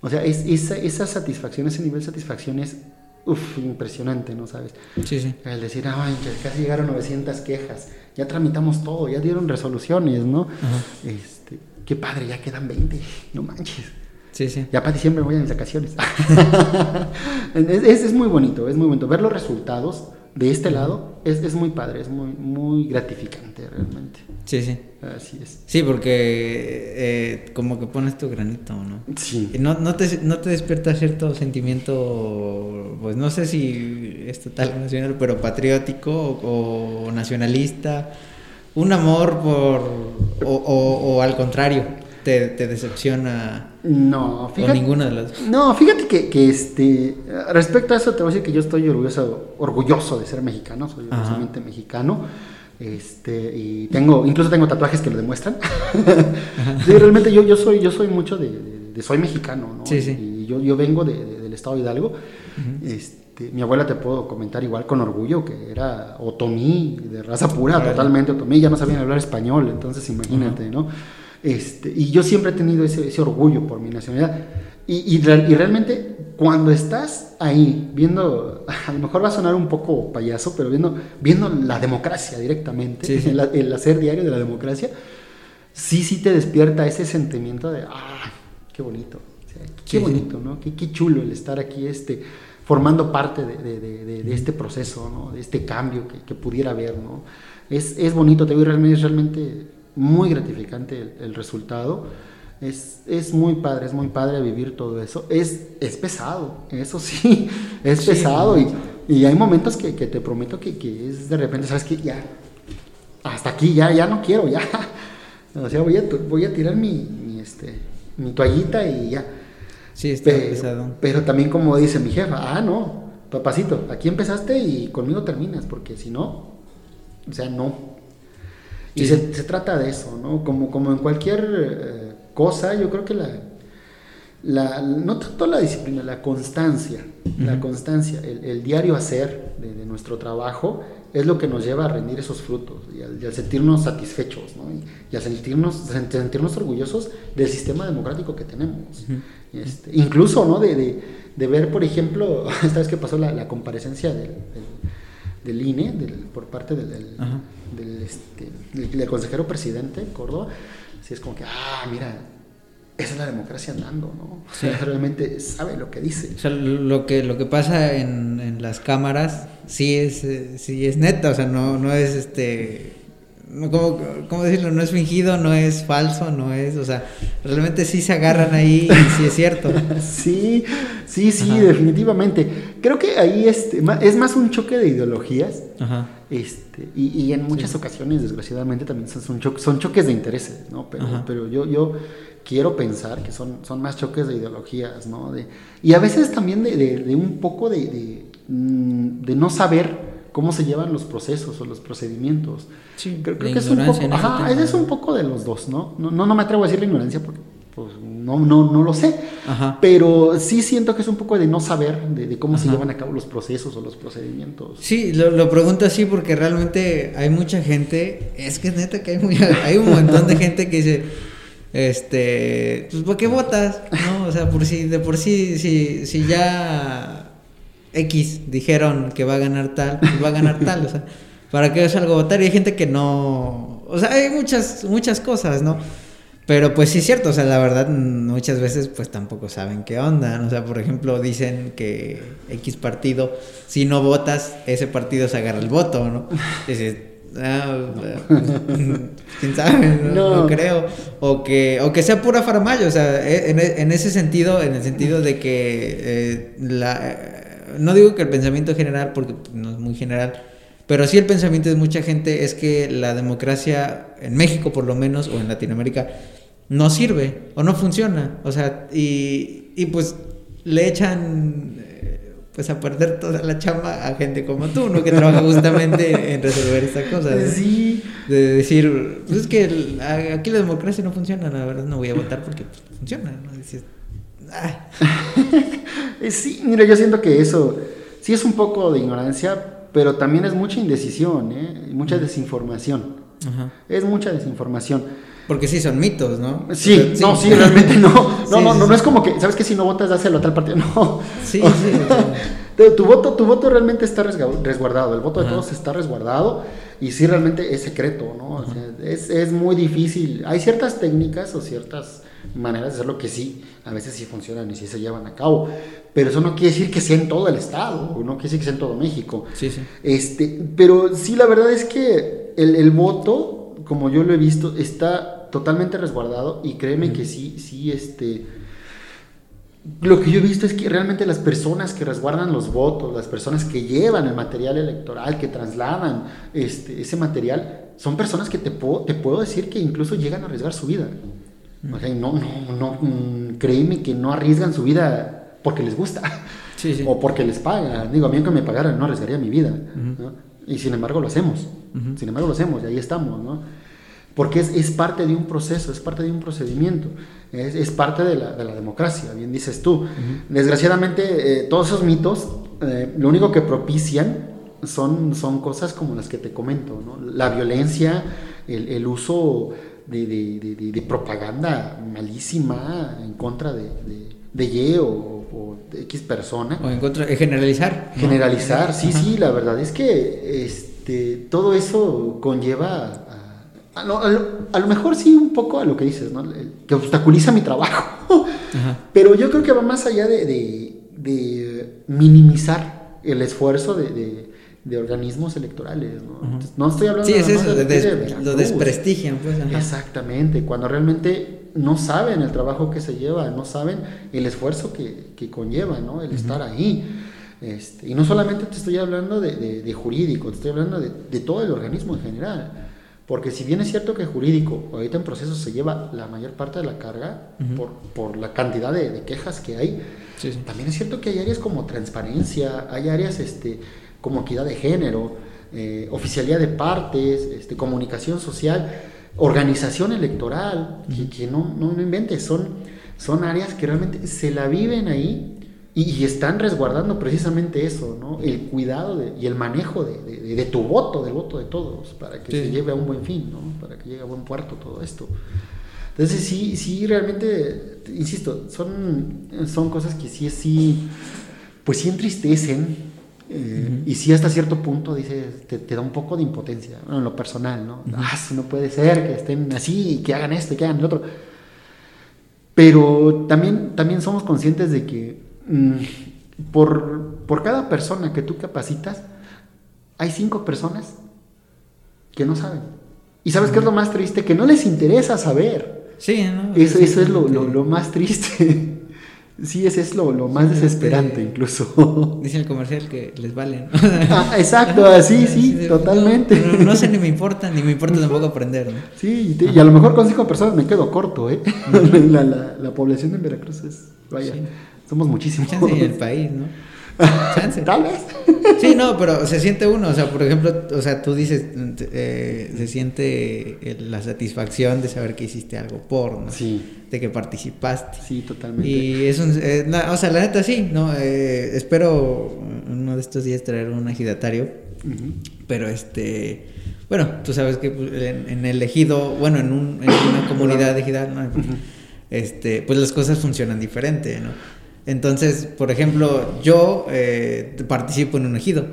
O sea, es, esa, esa satisfacción, ese nivel de satisfacción es uf, impresionante, ¿no sabes? Sí, sí. El decir, ay, casi llegaron 900 quejas, ya tramitamos todo, ya dieron resoluciones, ¿no? Este, qué padre, ya quedan 20, no manches. Sí, sí. Ya para diciembre voy a mis vacaciones. es, es, muy bonito, es muy bonito. Ver los resultados de este lado es, es muy padre, es muy, muy gratificante realmente. Sí, sí. Así es. Sí, porque eh, como que pones tu granito, ¿no? Sí. No, no, te, no te despierta cierto sentimiento, pues no sé si es total nacional, pero patriótico o, nacionalista, un amor por, o, o, al contrario, te, te, decepciona. No, fíjate. O ninguna de las No, fíjate que, que, este, respecto a eso te voy a decir que yo estoy orgulloso, orgulloso de ser mexicano, soy orgullosamente mexicano este, y tengo, incluso tengo tatuajes que lo demuestran. sí, realmente yo, yo, soy, yo soy mucho de, soy mexicano, ¿no? Sí, sí. Y yo, yo vengo del estado de Hidalgo. este, mi abuela te puedo comentar igual con orgullo que era otomí, de raza pura, totalmente otomí, ya no sabían hablar español, entonces imagínate, ¿no? Este, y yo siempre he tenido ese, ese orgullo por mi nacionalidad. Y, y, realmente cuando estás ahí viendo, a lo mejor va a sonar un poco payaso, pero viendo, viendo la democracia directamente, El, hacer diario de la democracia, sí, sí te despierta ese sentimiento de, ah, qué bonito, qué bonito, ¿no? Qué, qué, chulo el estar aquí este, formando parte de, de, de, este proceso, ¿no? De este cambio que, que pudiera haber, ¿no? Es, es bonito, te digo, realmente, es realmente muy gratificante el, el resultado es, es, muy padre, es muy padre vivir todo eso. Es, es pesado, eso sí, es pesado. Y, y, hay momentos que, que te prometo que, que, es de repente, ¿sabes que Ya, hasta aquí, ya, ya no quiero, ya. O sea, voy a, voy a tirar mi, mi, este, mi toallita y ya. Sí, está pesado. Pero también como dice mi jefa, ah, no, papacito, aquí empezaste y conmigo terminas, porque si no, o sea, no. Y se, trata de eso, ¿no? Como, como en cualquier eh, cosa, yo creo que la, la, no tanto la disciplina, la constancia, la constancia, el, diario hacer de, nuestro trabajo es lo que nos lleva a rendir esos frutos y al, sentirnos satisfechos ¿no? y, a sentirnos, sentirnos orgullosos del sistema democrático que tenemos. este, incluso ¿no? de, de, ver, por ejemplo, esta vez que pasó la, la comparecencia del, del, INE por parte del, del, este, del, consejero presidente Córdoba, así es como que, ah, mira, esa es la democracia andando, ¿no? O sea, realmente sabe lo que dice. O sea, lo que, lo que pasa en, en las cámaras sí es, eh, sí es neta, o sea, no, no es este... ¿cómo, ¿Cómo decirlo? No es fingido, no es falso, no es... O sea, realmente sí se agarran ahí y sí es cierto. sí, sí, sí, definitivamente. Creo que ahí este, es más un choque de ideologías. Ajá. Este, y, y en muchas ocasiones, desgraciadamente, también son, son choques de intereses, ¿no? Pero, pero yo, yo quiero pensar que son, son más choques de ideologías, ¿no? De, y a veces también de, de, un poco de, mm, de, no saber cómo se llevan los procesos o los procedimientos. Sí, creo, que es un poco, ajá, es un poco de los dos, ¿no? No, no, me atrevo a decir la ignorancia porque pues, no, no, no lo sé, ajá. pero sí siento que es un poco de no saber de, cómo se llevan a cabo los procesos o los procedimientos. Sí, lo, lo, pregunto así porque realmente hay mucha gente, es que es neta que hay, muy, hay un montón de gente que dice este, pues ¿por qué votas? ¿No? O sea, por si, de por sí, si, si ya X dijeron que va a ganar tal, pues va a ganar tal, o sea, ¿para qué salgo a votar? Y hay gente que no, o sea, hay muchas, muchas cosas, ¿no? Pero pues sí es cierto, o sea, la verdad muchas veces pues tampoco saben qué onda, o sea, por ejemplo dicen que X partido, si no votas, ese partido se agarra el voto, ¿no? Dices, Ah, quién sabe, no, creo. O que, o que sea pura farmacia, o sea, e, e, en, ese sentido, en el sentido de que eh, la, no digo que el pensamiento general, porque no es muy general, pero sí el pensamiento de mucha gente es que la democracia, en México por lo menos, o en Latinoamérica, no sirve o no funciona. O sea, y, y pues le echan pues a perder toda la chamba a gente como tú, ¿no? Que trabaja justamente en resolver estas cosas. Sí. De decir, pues es que aquí la democracia no funciona, la verdad no voy a votar porque pues, funciona, ¿no? Ah". sí, mira, yo siento que eso sí es un poco de ignorancia, pero también es mucha indecisión, ¿eh? Mucha desinformación. Ajá. Es mucha desinformación. Porque sí son mitos, ¿no? Sí, no, sí, realmente no. No, no, no, no es como que, ¿sabes que Si no votas, dáselo a tal partido. No. Sí, sí. tu, voto, tu voto realmente está resguardado. El voto de todos está resguardado y sí realmente es secreto, ¿no? es, es muy difícil. Hay ciertas técnicas o ciertas maneras de hacerlo que sí, a veces sí funcionan y sí se llevan a cabo. Pero eso no quiere decir que sea en todo el estado, no quiere decir que sea en todo México. Sí, sí. Este, pero sí, la verdad es que el, el voto como yo lo he visto, está totalmente resguardado y créeme que sí, sí, este... Lo que yo he visto es que realmente las personas que resguardan los votos, las personas que llevan el material electoral, que trasladan este, ese material, son personas que te puedo, te puedo decir que incluso llegan a arriesgar su vida. O sea, no, no, no, mm, créeme que no arriesgan su vida porque les gusta o porque les pagan. Digo, a mí aunque me pagaran no arriesgaría mi vida. Y sin embargo lo hacemos. Sin embargo lo hacemos y ahí estamos, ¿no? Porque es, es, parte de un proceso, es parte de un procedimiento, es, es parte de la, de la, democracia, bien dices tú. Desgraciadamente, eh, todos esos mitos, eh, lo único que propician son, son cosas como las que te comento, ¿no? La violencia, el, el uso de, de, de, propaganda malísima en contra de, de Y o, o, X persona. O en contra de generalizar. Generalizar, sí, sí, la verdad es que este, todo eso conlleva a, a, lo, mejor sí un poco a lo que dices, ¿no? que obstaculiza mi trabajo. Pero yo creo que va más allá de, de, minimizar el esfuerzo de, de organismos electorales. ¿no? no estoy hablando sí, es eso, lo desprestigian. Pues, Exactamente, cuando realmente no saben el trabajo que se lleva, no saben el esfuerzo que, que conlleva ¿no? el estar ahí. Este, y no solamente te estoy hablando de, de, jurídico, te estoy hablando de, todo el organismo en general. Porque si bien es cierto que jurídico, ahorita en proceso se lleva la mayor parte de la carga por, por, la cantidad de, de quejas que hay, también es cierto que hay áreas como transparencia, hay áreas este, como equidad de género, eh, oficialidad de partes, este, comunicación social, organización electoral, que, no, no, inventes, son, son áreas que realmente se la viven ahí y, están resguardando precisamente eso, ¿no? El cuidado y el manejo de, de, tu voto, del voto de todos, para que se lleve a un buen fin, ¿no? Para que llegue a buen puerto todo esto. Entonces sí, sí, realmente, insisto, son, son cosas que sí, sí, pues sí entristecen. Eh, y sí hasta cierto punto dice, te, da un poco de impotencia, en lo personal, ¿no? Ah, no puede ser que estén así, que hagan esto, y que hagan el otro. Pero también, también somos conscientes de que por, por cada persona que tú capacitas, hay cinco personas que no saben. ¿Y sabes qué es lo más triste? Que no les interesa saber. Sí, Eso, eso es lo, lo, más triste. Sí, ese es lo, lo más desesperante incluso. Dice el comercial que les valen. Ah, exacto, así, sí, totalmente. No, sé, ni me importa, ni me importa tampoco aprender. ¿no? Sí, y, a lo mejor con cinco personas me quedo corto, ¿eh? la, la, la, población de Veracruz es, vaya, somos muchísimos. Chance en el país, ¿no? Chance. Tal vez. Sí, no, pero se siente uno, o sea, por ejemplo, o sea, tú dices, eh, se siente la satisfacción de saber que hiciste algo por, ¿no? Sí. De que participaste. Sí, totalmente. Y es un, eh, o sea, la neta sí, ¿no? Eh, espero uno de estos días traer un agitatario, pero este, bueno, tú sabes que pues, en, el ejido, bueno, en, un, en una comunidad ejidal, ¿no? Este, pues las cosas funcionan diferente, ¿no? Entonces, por ejemplo, yo eh, participo en un ejido.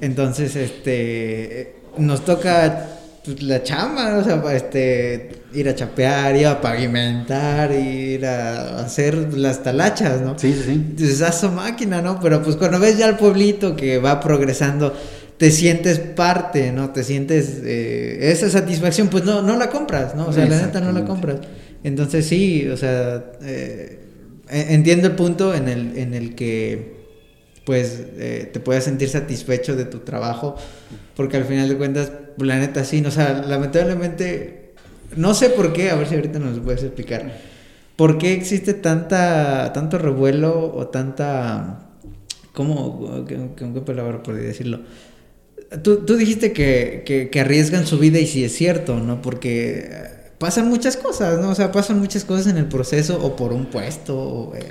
Entonces, este, nos toca pues, la chamba, o sea, este, ir a chapear, ir a pavimentar, ir a hacer las talachas, ¿no? Sí, sí, sí. Entonces, a su máquina, ¿no? Pero pues cuando ves ya al pueblito que va progresando, te sientes parte, ¿no? Te sientes eh, esa satisfacción, pues no, no la compras, ¿no? O sea, la neta no la compras. Entonces sí, o sea, eh, entiendo el punto en el, en el que pues eh, te puedas sentir satisfecho de tu trabajo, porque al final de cuentas, la neta sí, no, o sea, lamentablemente, no sé por qué, a ver si ahorita nos lo puedes explicar, ¿por qué existe tanta, tanto revuelo o tanta, ¿cómo, con qué palabra podría decirlo? Tú, tú dijiste que, que, arriesgan su vida y sí es cierto, ¿no? Porque pasan muchas cosas, ¿no? O sea, pasan muchas cosas en el proceso o por un puesto. Eh,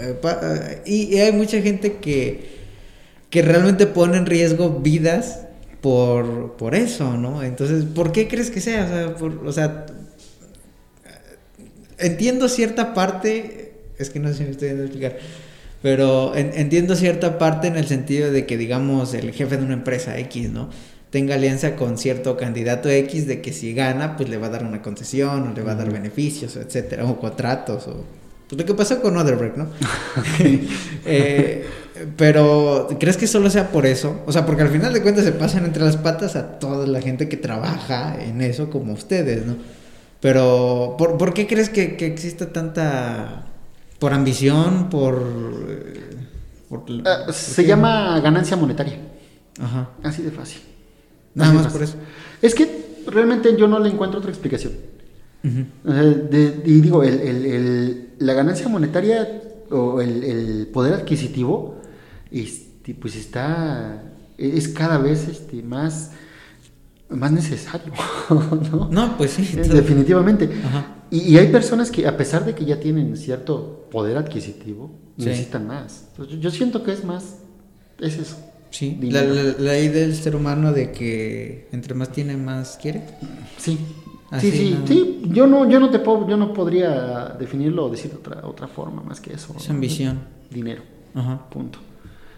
eh, eh, y, hay mucha gente que, que realmente pone en riesgo vidas por, por eso, ¿no? Entonces, ¿por qué crees que sea? O sea, o sea, entiendo cierta parte, es que no sé si me estoy a explicar, pero entiendo cierta parte en el sentido de que, digamos, el jefe de una empresa X, ¿no? Tenga alianza con cierto candidato X de que si gana, pues le va a dar una concesión o le va a dar beneficios, etcétera, o contratos, o pues lo que pasó con Otherbreak, ¿no? Eh, pero, ¿crees que solo sea por eso? O sea, porque al final de cuentas se pasan entre las patas a toda la gente que trabaja en eso como ustedes, ¿no? Pero, ¿por, ¿por qué crees que, que exista tanta... por ambición, por... Eh, ah, se llama ganancia monetaria. Ajá. Así de fácil. Nada más por eso. Es que realmente yo no le encuentro otra explicación. y digo, la ganancia monetaria o el, poder adquisitivo, este, pues está, es cada vez este, más, más necesario. ¿no? pues sí. Definitivamente. Y, hay personas que a pesar de que ya tienen cierto poder adquisitivo, necesitan más. yo siento que es más, es eso. Sí, la, ley del ser humano de que entre más tiene, más quiere. Sí. sí, sí, sí. Yo no, yo no te puedo, yo no podría definirlo o decir otra, otra forma más que eso. Es ambición. Dinero. Ajá. Punto.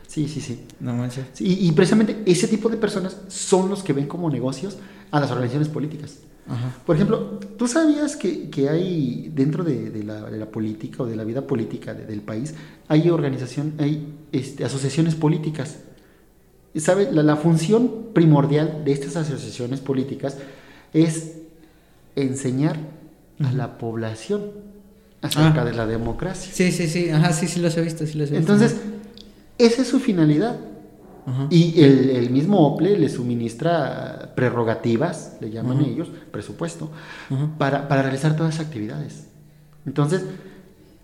Sí, sí, sí. No manches. y, precisamente ese tipo de personas son los que ven como negocios a las organizaciones políticas. Ajá. Por ejemplo, ¿tú sabías que, que hay dentro de, de, la, de, la, política o de la vida política del país, hay organización, hay este, asociaciones políticas? ¿Sabe? La, función primordial de estas asociaciones políticas es enseñar a la población acerca ah. de la democracia. Sí, sí, sí, ajá, sí, sí los he visto, sí los he visto. Entonces, esa es su finalidad. Y el, mismo OPLE le suministra prerrogativas, le llaman ellos, presupuesto, para, para realizar todas esas actividades. Entonces,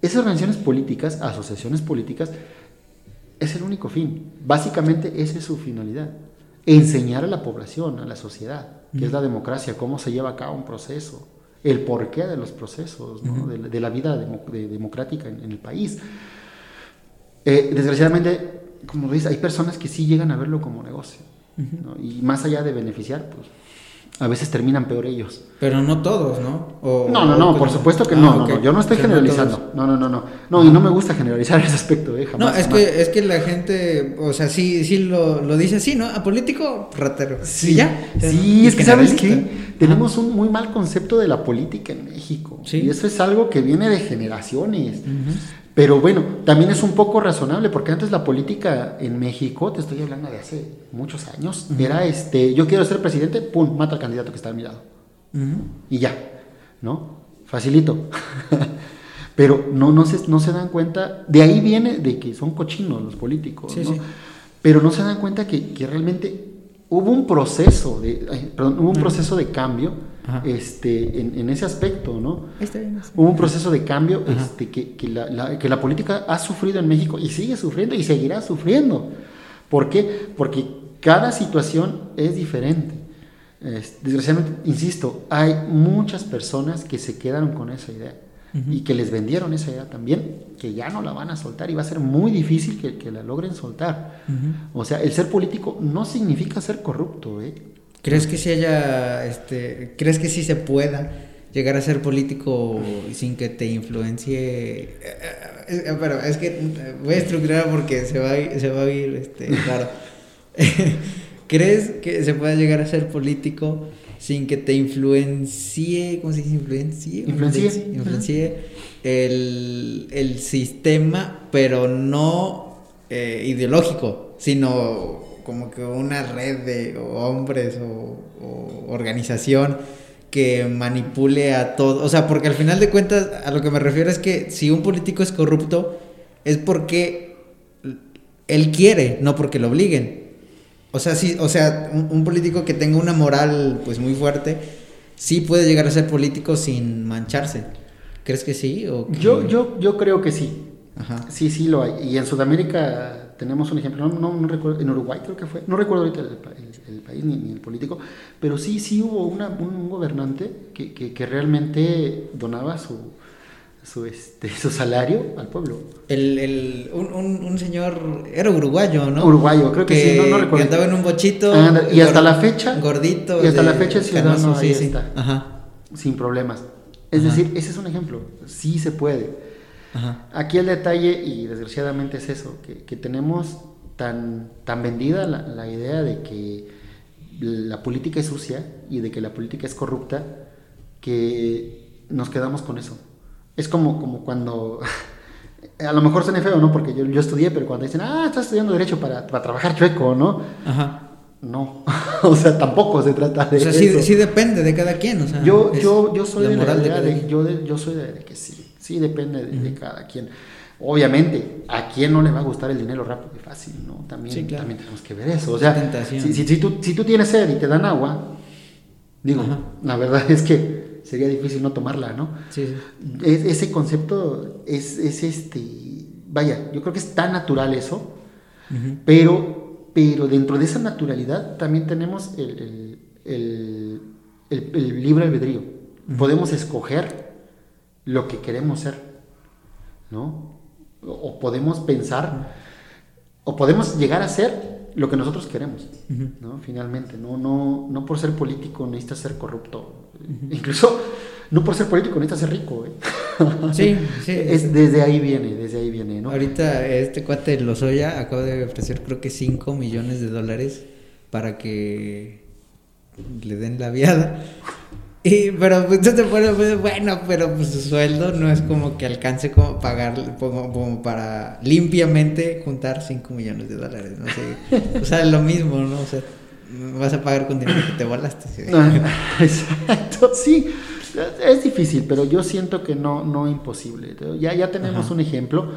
esas organizaciones políticas, asociaciones políticas, es el único fin. Básicamente esa es su finalidad. Enseñar a la población, a la sociedad, qué es la democracia, cómo se lleva a cabo un proceso, el porqué de los procesos, de, la vida democrática en, el país. Eh, desgraciadamente, como dice, hay personas que sí llegan a verlo como negocio. Y más allá de beneficiar, pues a veces terminan peor ellos. Pero no todos, ¿no? no, no, no, por supuesto que ah, no, no, yo no estoy generalizando. No, no, no, no. No, y no me gusta generalizar ese aspecto, eh, jamás, No, es que es que la gente, o sea, sí sí lo, lo dice así, ¿no? A político ratero. Sí, ya. Sí, es que sabes que tenemos un muy mal concepto de la política en México. Sí. Y eso es algo que viene de generaciones. Pero bueno, también es un poco razonable, porque antes la política en México, te estoy hablando de hace muchos años, era este, yo quiero ser presidente, pum, mata al candidato que está a mi lado. Y ya, ¿no? Facilito. Pero no, no, se, no se dan cuenta, de ahí viene de que son cochinos los políticos, ¿no? Pero no se dan cuenta que, que realmente hubo un proceso de, perdón, hubo un proceso de cambio este, en, ese aspecto, ¿no? Hubo un proceso de cambio este, que, que, la, que la política ha sufrido en México y sigue sufriendo y seguirá sufriendo. ¿Por qué? Porque cada situación es diferente. desgraciadamente, insisto, hay muchas personas que se quedaron con esa idea y que les vendieron esa idea también, que ya no la van a soltar y va a ser muy difícil que, que la logren soltar. O sea, el ser político no significa ser corrupto, ¿eh? ¿Crees que si haya, este, crees que sí se pueda llegar a ser político sin que te influencie? Eh, eh, pero es que eh, voy a estructurar porque se va a se va a ir este, claro. ¿Crees que se pueda llegar a ser político sin que te influencie, ¿cómo se dice? Influencie. Influencie. Influencie el, el, sistema, pero no ideológico, sino como que una red de hombres o, organización que manipule a todo. O sea, porque al final de cuentas, a lo que me refiero es que si un político es corrupto, es porque él quiere, no porque lo obliguen. O sea, sí, o sea, un, político que tenga una moral pues muy fuerte, sí puede llegar a ser político sin mancharse. ¿Crees que sí? O Yo, yo, yo creo que sí. Ajá. Sí, sí lo hay. Y en Sudamérica tenemos un ejemplo, no, no, recuerdo, en Uruguay creo que fue, no recuerdo ahorita el, país ni, el político, pero sí, sí hubo una, un, gobernante que, que, realmente donaba su, su, este, su salario al pueblo. El, el, un, un, señor, era uruguayo, ¿no? Uruguayo, creo que, sí, no, no recuerdo. Que andaba en un bochito. y hasta la fecha. Gordito. Y hasta la fecha el ciudadano ahí está. Ajá. Sin problemas. Es decir, ese es un ejemplo. Sí se puede. Aquí el detalle, y desgraciadamente es eso, que, tenemos tan, tan vendida la, idea de que la política es sucia y de que la política es corrupta, que nos quedamos con eso. Es como, como cuando, a lo mejor suena feo, ¿no? Porque yo, yo estudié, pero cuando dicen, ah, estás estudiando derecho para, para trabajar chueco, ¿no? Ajá. No, o sea, tampoco se trata de. O sea, sí, sí, depende de cada quien. O sea, yo, yo, yo soy de la idea de, yo, yo soy de que sí Sí, depende de, cada quien. Obviamente, ¿a quién no le va a gustar el dinero rápido y fácil? ¿no? También, también tenemos que ver eso. O sea, si, si, tú, si tú tienes sed y te dan agua, digo, la verdad es que sería difícil no tomarla, ¿no? Sí, sí. ese concepto es, es, este, vaya, yo creo que es tan natural eso, pero, pero dentro de esa naturalidad también tenemos el, el, el, libre albedrío. Podemos escoger lo que queremos ser, ¿no? O podemos pensar, o podemos llegar a ser lo que nosotros queremos, ¿no? Finalmente, ¿no? No, no por ser político necesitas ser corrupto. Incluso no por ser político necesitas ser rico, ¿eh? Sí, sí. Es, desde ahí viene, desde ahí viene, ¿no? Ahorita este cuate Lozoya acaba de ofrecer creo que 5 millones de dólares para que le den la viada. Y, pero pues te pues, bueno, pero pues su sueldo no es como que alcance como pagar, como, para limpiamente juntar 5 millones de dólares, no sé. O sea, lo mismo, ¿no? O sea, vas a pagar con dinero que te volaste. Ah, exacto, sí. Es difícil, pero yo siento que no, no imposible. Ya, ya tenemos un ejemplo.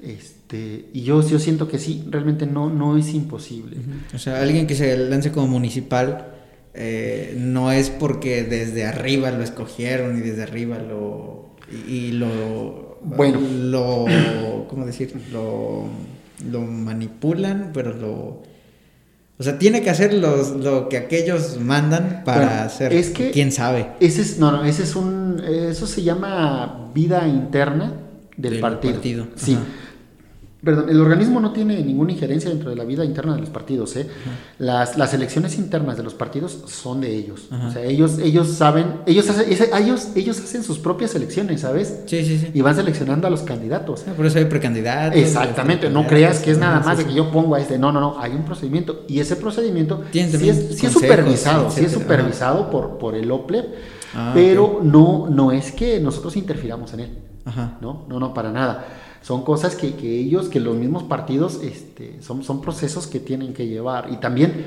Este, y yo, yo siento que sí, realmente no, no es imposible. O sea, alguien que se lance como municipal eh, no es porque desde arriba lo escogieron y desde arriba lo... y, lo... Bueno. Lo... ¿Cómo decir? Lo, lo manipulan, pero lo... O sea, tiene que hacer los, lo que aquellos mandan para hacer. Es que quién sabe. Ese es, no, no, ese es un, eso se llama vida interna del, partido. partido. Sí. Perdón, el organismo no tiene ninguna injerencia dentro de la vida interna de los partidos. ¿eh? Las, las elecciones internas de los partidos son de ellos. O sea, ellos, ellos saben, ellos hacen, ellos, ellos hacen sus propias elecciones, ¿sabes? Sí, sí, sí. Y van seleccionando a los candidatos. Ah, por eso hay precandidatos. Exactamente, no creas que es nada más de que yo pongo a este. No, no, no, hay un procedimiento. Y ese procedimiento sí es, sí es, supervisado, sí es supervisado por, por el OPLE, ah, pero no, no es que nosotros interfiramos en él. Ajá. No, no, no, para nada son cosas que, que, ellos, que los mismos partidos, este, son, son procesos que tienen que llevar. Y también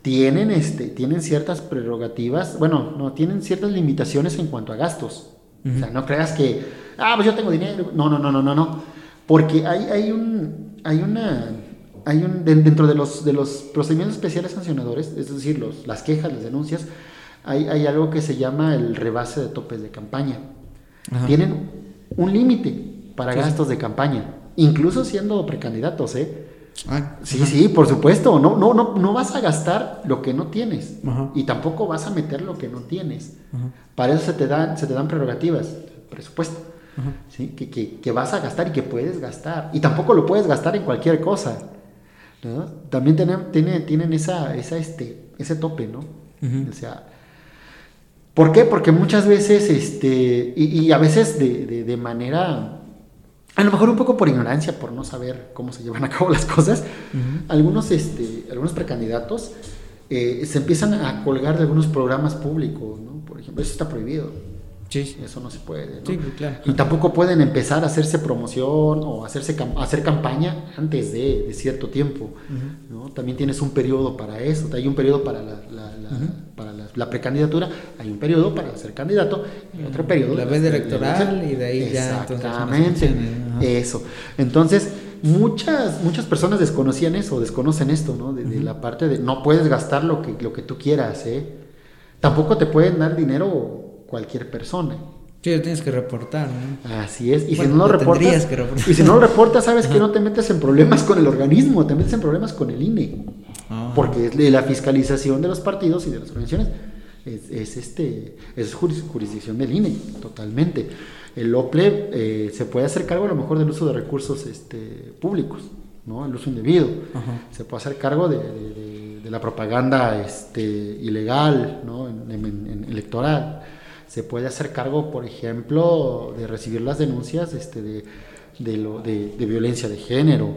tienen, este, tienen ciertas prerrogativas, bueno, no, tienen ciertas limitaciones en cuanto a gastos. O sea, no creas que, ah, pues yo tengo dinero. No, no, no, no, no, no. Porque hay, hay un, hay una, hay un, dentro de los, de los procedimientos especiales sancionadores, es decir, los, las quejas, las denuncias, hay, hay algo que se llama el rebase de topes de campaña. Tienen un límite para gastos de campaña, incluso siendo precandidatos, ¿eh? Ah, sí, sí, por supuesto. No, no, no, no vas a gastar lo que no tienes y tampoco vas a meter lo que no tienes. Para eso se te dan, se te dan prerrogativas, presupuesto, ¿sí? que, que, que, vas a gastar y que puedes gastar. Y tampoco lo puedes gastar en cualquier cosa. También tienen, tienen, tienen esa, esa, este, ese tope, ¿no? O sea, ¿por qué? Porque muchas veces, este, y, y a veces de, de, de manera a lo mejor un poco por ignorancia, por no saber cómo se llevan a cabo las cosas, algunos, este, algunos precandidatos eh, se empiezan a colgar de algunos programas públicos, ¿no? Por ejemplo, eso está prohibido. Sí. Eso no se puede. ¿no? Sí, claro. Y tampoco pueden empezar a hacerse promoción o hacerse hacer campaña antes de, cierto tiempo. ¿no? También tienes un periodo para eso. Hay un periodo para la, para la, precandidatura, hay un periodo para ser candidato y otro periodo. La vez electoral y de ahí ya. Exactamente. Eso. Entonces, muchas, muchas personas desconocían eso, desconocen esto, ¿no? De, la parte de no puedes gastar lo que, lo que tú quieras, ¿eh? Tampoco te pueden dar dinero cualquier persona. Sí, lo tienes que reportar, ¿no? Así es. Y si no lo reportas, y si no lo reportas, sabes que no te metes en problemas con el organismo, te metes en problemas con el INE. Ah. Porque la fiscalización de los partidos y de las organizaciones es, este, es jurisdicción del INE, totalmente. El OPLE eh, se puede hacer cargo a lo mejor del uso de recursos este, públicos, ¿no? El uso indebido. Se puede hacer cargo de, la propaganda este, ilegal, ¿no? en, electoral se puede hacer cargo, por ejemplo, de recibir las denuncias este, de, de, lo, de, violencia de género,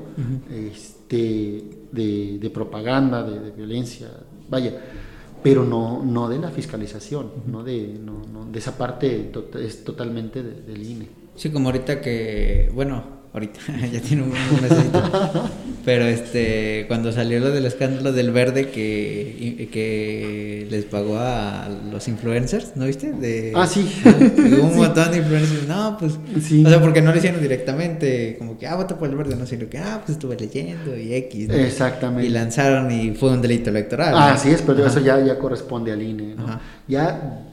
este, de, propaganda, de, violencia, vaya, pero no, no de la fiscalización, no de, no, de esa parte es totalmente del INE. Sí, como ahorita que, bueno, ahorita ya tiene un, Pero este, cuando salió lo del escándalo del verde que, que les pagó a los influencers, ¿no viste? De, ah, sí. Un montón de influencers, no, pues, o sea, porque no lo hicieron directamente, como que, ah, voto por el verde, no, sino que, ah, pues estuve leyendo y X. Exactamente. Y lanzaron y fue un delito electoral. Ah, sí, es, pero eso ya, ya corresponde al INE, ¿no? Ya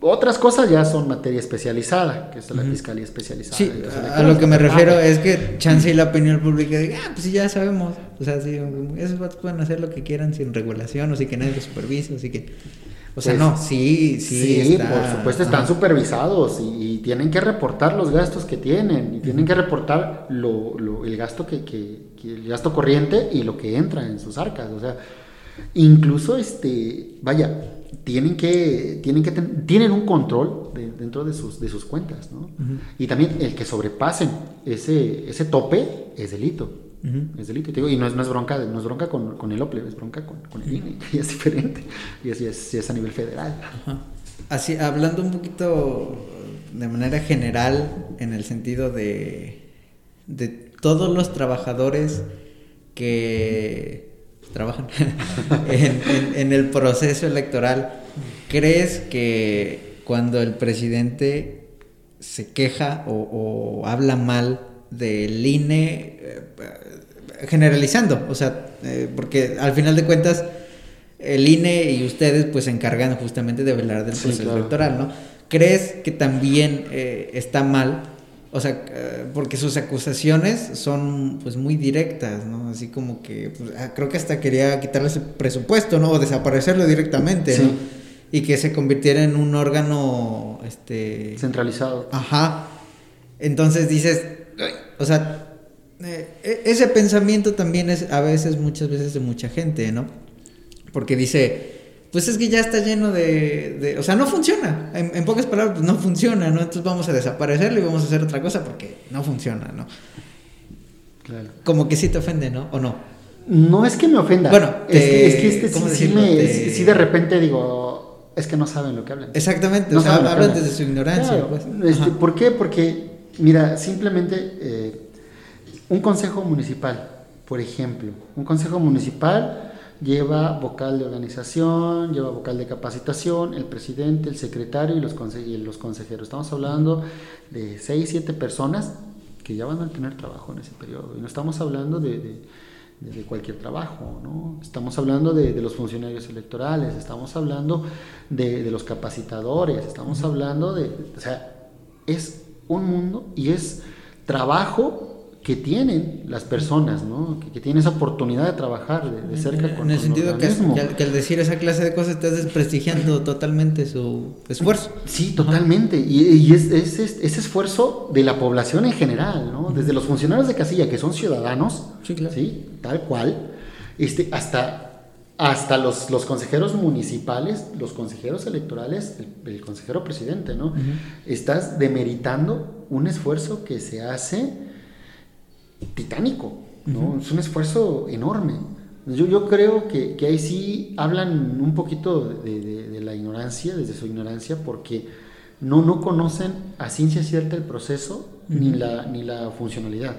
otras cosas ya son materia especializada, que es la fiscalía especializada. Sí, a lo que me refiero es que chance y la opinión pública diga, ah, pues sí, ya sabemos. O sea, sí, esos pueden hacer lo que quieran sin regulación o sin que nadie los supervise, así que... O sea, pues, no, sí, sí. Sí, por supuesto, están supervisados y, tienen que reportar los gastos que tienen y tienen que reportar lo, lo, el gasto que, que, el gasto corriente y lo que entra en sus arcas. O sea, incluso, este, vaya, tienen que, tienen que tienen un control dentro de sus, de sus cuentas, ¿no? Y también el que sobrepasen ese, ese tope es delito. Es delito. y no es, no es bronca, no es bronca con, con el OPLE, es bronca con, con el INE, y es diferente. Y así es, es, a nivel federal. Así, hablando un poquito de manera general, en el sentido de, de todos los trabajadores que trabajan en, el proceso electoral, ¿crees que cuando el presidente se queja o, habla mal del INE eh, generalizando, o sea, eh, porque al final de cuentas el INE y ustedes pues se encargan justamente de velar del proceso electoral, ¿no? ¿Crees que también eh, está mal? O sea, porque sus acusaciones son pues muy directas, ¿no? Así como que pues, ah, creo que hasta quería quitarle ese presupuesto, ¿no? O desaparecerlo directamente, ¿no? Y que se convirtiera en un órgano este centralizado. Ajá. Entonces dices, o sea, eh, e, ese pensamiento también es a veces, muchas veces de mucha gente, ¿no? Porque dice, pues es que ya está lleno de, o sea, no funciona, en, pocas palabras, pues no funciona, ¿no? Entonces vamos a desaparecerlo y vamos a hacer otra cosa porque no funciona, ¿no? Claro. Como que sí te ofende, ¿no? ¿O no? No es que me ofenda. Bueno, es, que, es que este sí, sí, de repente digo, es que no saben lo que hablan. Exactamente, o sea, hablan desde su ignorancia. pues. este, ¿Por qué? Porque, mira, simplemente... Eh, un consejo municipal, por ejemplo, un consejo municipal lleva vocal de organización, lleva vocal de capacitación, el presidente, el secretario y los, los consejeros. Estamos hablando de 6, 7 personas que ya van a tener trabajo en ese periodo. Y no estamos hablando de, cualquier trabajo, ¿no? Estamos hablando de, los funcionarios electorales, estamos hablando de, los capacitadores, estamos hablando de... O sea, es un mundo y es trabajo que tienen las personas, ¿no? que, tienen esa oportunidad de trabajar de, cerca con En el sentido que, al decir esa clase de cosas estás desprestigiando totalmente su esfuerzo. Sí, totalmente. Y, es, ese esfuerzo de la población en general, ¿no? desde los funcionarios de casilla, que son ciudadanos, sí, tal cual, este, hasta, hasta los, los consejeros municipales, los consejeros electorales, el, consejero presidente, ¿no? Estás demeritando un esfuerzo que se hace titánico, ¿no? Es un esfuerzo enorme. Yo, yo creo que, que, ahí sí hablan un poquito de, de, la ignorancia, desde su ignorancia, porque no, no conocen a ciencia cierta el proceso ni, la, ni la funcionalidad.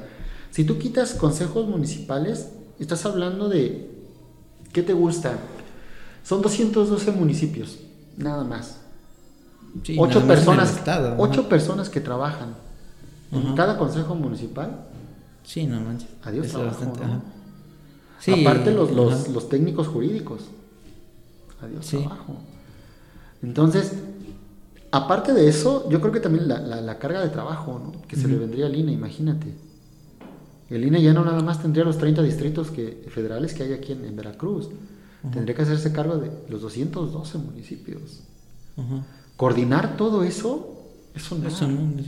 Si tú quitas consejos municipales, estás hablando de, ¿qué te gusta? Son 212 municipios, nada más. ocho, personas, ocho personas que trabajan en cada consejo municipal Sí, no manches. Adiós trabajo, Aparte los, los, técnicos jurídicos. Adiós trabajo. Entonces, aparte de eso, yo creo que también la, la, carga de trabajo ¿no? que se le vendría al INE, imagínate. El INE ya no nada más tendría los 30 distritos que, federales que hay aquí en, Veracruz. Tendría que hacerse cargo de los 212 municipios. Coordinar todo eso eso no.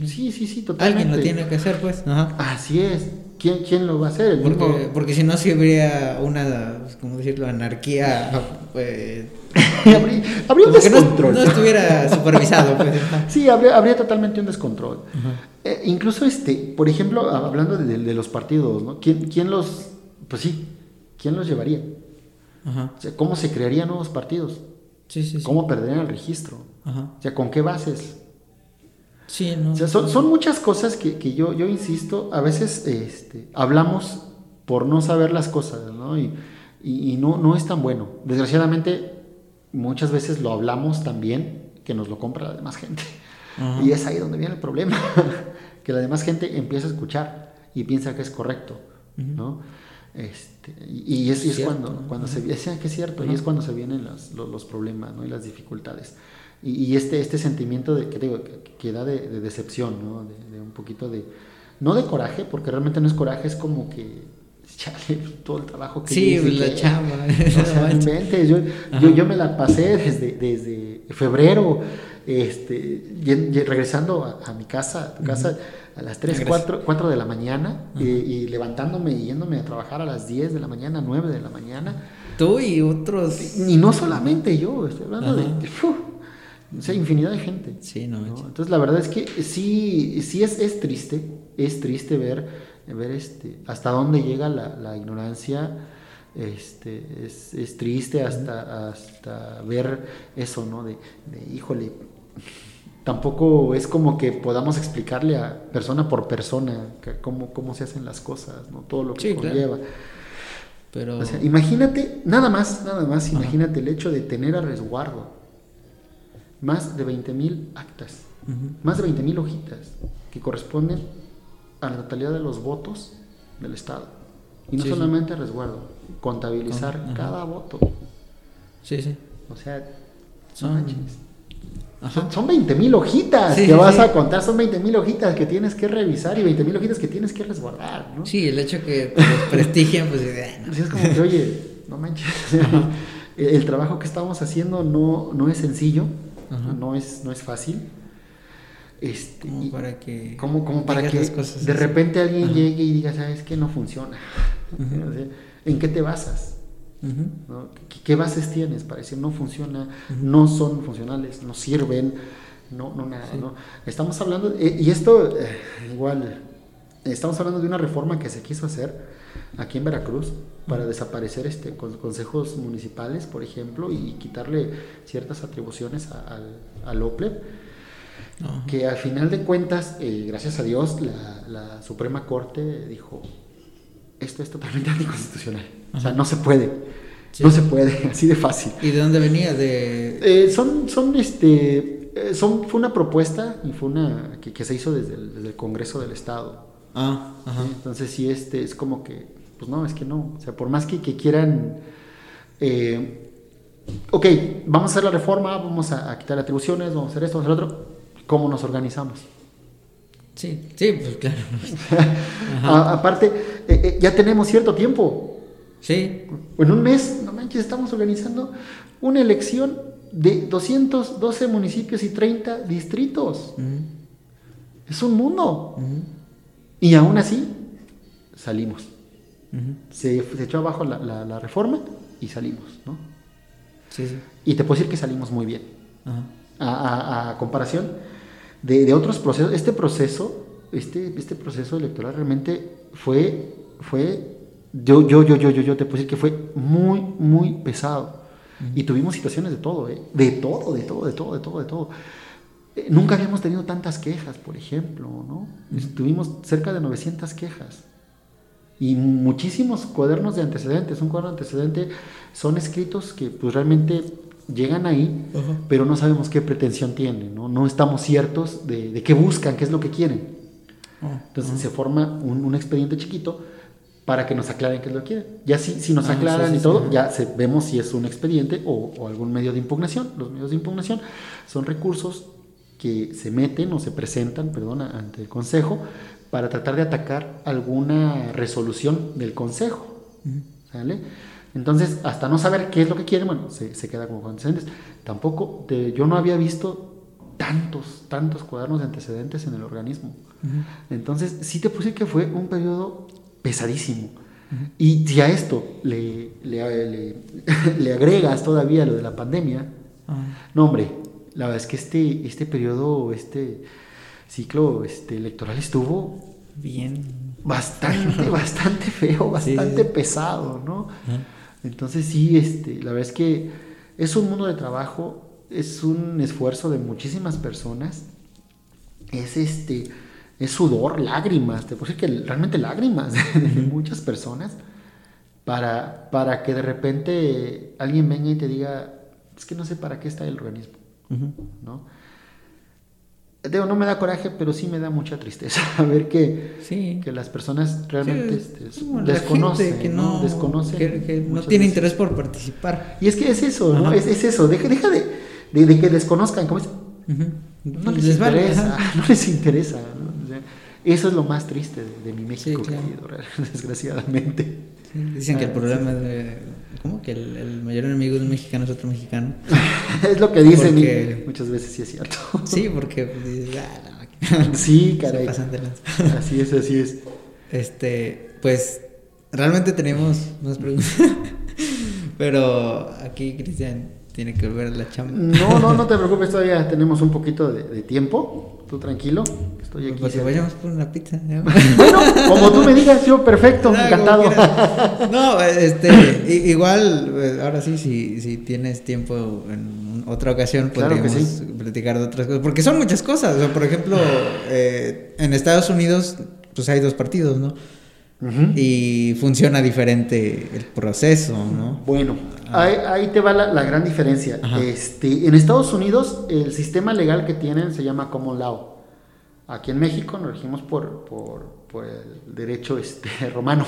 sí. sí, sí, totalmente. Alguien lo tiene que hacer, pues. Así es. ¿Quién, ¿Quién lo va a hacer? porque, porque si no, si habría una, ¿cómo decirlo? Anarquía. Pues, habría, un descontrol. No, estuviera supervisado. Pues. sí, habría, habría totalmente un descontrol. Eh, incluso, este, por ejemplo, hablando de, los partidos, ¿no? ¿Quién, ¿Quién, los, pues sí, quién los llevaría? Ajá. O sea, ¿cómo se crearían nuevos partidos? Sí, sí, ¿Cómo perderían el registro? Ajá. O sea, ¿con qué bases? Sí, no, son, muchas cosas que, yo, yo insisto, a veces este, hablamos por no saber las cosas, ¿no? Y, no, no es tan bueno. Desgraciadamente, muchas veces lo hablamos también que nos lo compra la demás gente. Y es ahí donde viene el problema, que la demás gente empieza a escuchar y piensa que es correcto, ¿no? Este, y, es, cuando, cuando se que es cierto, y es cuando se vienen los, los, problemas ¿no? y las dificultades y, este, este sentimiento de, que, digo, que, da de, decepción, ¿no? De, un poquito de, no de coraje, porque realmente no es coraje, es como que, chale, todo el trabajo que Sí, la chamba. yo, yo, me la pasé desde, desde febrero, este, regresando a, mi casa, tu casa, a las 3, 4, 4, de la mañana, y, levantándome y yéndome a trabajar a las 10 de la mañana, 9 de la mañana. Tú y otros. Y no solamente yo, estoy hablando de o sea, infinidad de gente. Sí, no, Entonces, la verdad es que sí, sí es, es triste, es triste ver, ver este, hasta dónde llega la, la ignorancia. Este, es, es triste hasta, hasta ver eso, ¿no? De, de, híjole, tampoco es como que podamos explicarle a persona por persona cómo, cómo se hacen las cosas, ¿no? Todo lo que conlleva. Pero... O sea, imagínate, nada más, nada más, imagínate el hecho de tener a resguardo más de 20.000 actas, más de 20.000 hojitas que corresponden a la totalidad de los votos del Estado. Y no solamente resguardo, contabilizar cada voto. Sí, sí. O sea, son, son, 20 mil hojitas que vas a contar, son 20 mil hojitas que tienes que revisar y 20 mil hojitas que tienes que resguardar, ¿no? Sí, el hecho que te los prestigian, pues... es como que, oye, no manches, el, trabajo que estamos haciendo no, no es sencillo, no es, no es fácil. Este, como para que, como, para que de repente alguien llegue y diga, sabes que no funciona. ¿En qué te basas? ¿Qué, bases tienes para decir no funciona, no son funcionales, no sirven, no, no nada? ¿no? Estamos hablando, eh, y esto eh, igual, estamos hablando de una reforma que se quiso hacer aquí en Veracruz para desaparecer este consejos municipales, por ejemplo, y quitarle ciertas atribuciones al, al OPLE. Que al final de cuentas, eh, gracias a Dios, la, la Suprema Corte dijo, esto es totalmente anticonstitucional. O sea, no se puede. No se puede, así de fácil. ¿Y de dónde venía? De... Eh, son, son, este, eh, son, fue una propuesta y fue una que, se hizo desde el, Congreso del Estado. Ah, ajá. Entonces sí, este, es como que, pues no, es que no. O sea, por más que, quieran... Eh, ok, vamos a hacer la reforma, vamos a, quitar atribuciones, vamos a hacer esto, vamos a hacer otro. ¿Cómo nos organizamos? Sí, sí, pues claro. aparte, ya tenemos cierto tiempo. Sí. En un mes, no manches, estamos organizando una elección de 212 municipios y 30 distritos. Es un mundo. Y aún así, salimos. se, echó abajo la, reforma y salimos, ¿no? Sí, sí. Y te puedo decir que salimos muy bien. A, comparación de, de, otros procesos, este proceso, este, este proceso electoral realmente fue, fue yo, yo, yo, yo, yo, yo te puedo decir que fue muy, muy pesado. Y tuvimos situaciones de todo, ¿eh? De todo, de todo, de todo, de todo, de todo. Eh, nunca habíamos tenido tantas quejas, por ejemplo, ¿no? Tuvimos cerca de 900 quejas. Y muchísimos cuadernos de antecedentes. Un cuaderno de antecedente son escritos que pues realmente llegan ahí, pero no sabemos qué pretensión tienen, ¿no? No estamos ciertos de, qué buscan, qué es lo que quieren. Ah, Entonces se forma un, un expediente chiquito para que nos aclaren qué es lo que quieren. Ya si, si nos ah, aclaran y todo, ya se, vemos si es un expediente o, algún medio de impugnación. Los medios de impugnación son recursos que se meten o se presentan, perdón, ante el Consejo para tratar de atacar alguna resolución del Consejo. ¿Sale? Entonces, hasta no saber qué es lo que quieren, bueno, se, se queda como antecedentes. Tampoco, yo no había visto tantos, tantos cuadernos de antecedentes en el organismo. Entonces, sí te puse que fue un periodo pesadísimo. Y si a esto le, le, agregas todavía lo de la pandemia, ah. no hombre, la verdad es que este, este periodo, este ciclo este, electoral estuvo bien. bastante, bastante feo, bastante pesado, ¿no? Entonces sí, este, la verdad es que es un mundo de trabajo, es un esfuerzo de muchísimas personas, es este es sudor, lágrimas, te puedo decir que realmente lágrimas de muchas personas para, para que de repente alguien venga y te diga, es que no sé para qué está el organismo, ¿no? Digo, no me da coraje, pero sí me da mucha tristeza ver que, que las personas realmente este, desconocen, que no, desconocen que, no tiene interés por participar. Y es que es eso, ¿no? Es, eso, deja, deja de, de, que desconozcan, como no, les interesa, no les interesa, eso es lo más triste de, mi México desgraciadamente. Dicen que el ah, problema es ¿Cómo? Que el, mayor enemigo de un mexicano es otro mexicano. es lo que dicen y muchas veces sí es cierto. sí, porque pues, ah, sí, caray. así es, así es. Este, pues realmente tenemos más preguntas. Pero aquí, Cristian, tiene que volver a la chamba. No, no, no te preocupes, todavía tenemos un poquito de tiempo tú tranquilo. Estoy aquí. Pues vayamos por una pizza. bueno, como tú me digas, yo perfecto, encantado. No, este, igual, eh, ahora sí, si, si tienes tiempo en otra ocasión, podríamos platicar de otras cosas. Porque son muchas cosas. por ejemplo, eh, en Estados Unidos, pues hay dos partidos, ¿no? Y funciona diferente el proceso, ¿no? Bueno, ah. ahí, te va la, gran diferencia. Este, en Estados Unidos, el sistema legal que tienen se llama Common Law. Aquí en México nos regimos por, por, por el derecho este, romano.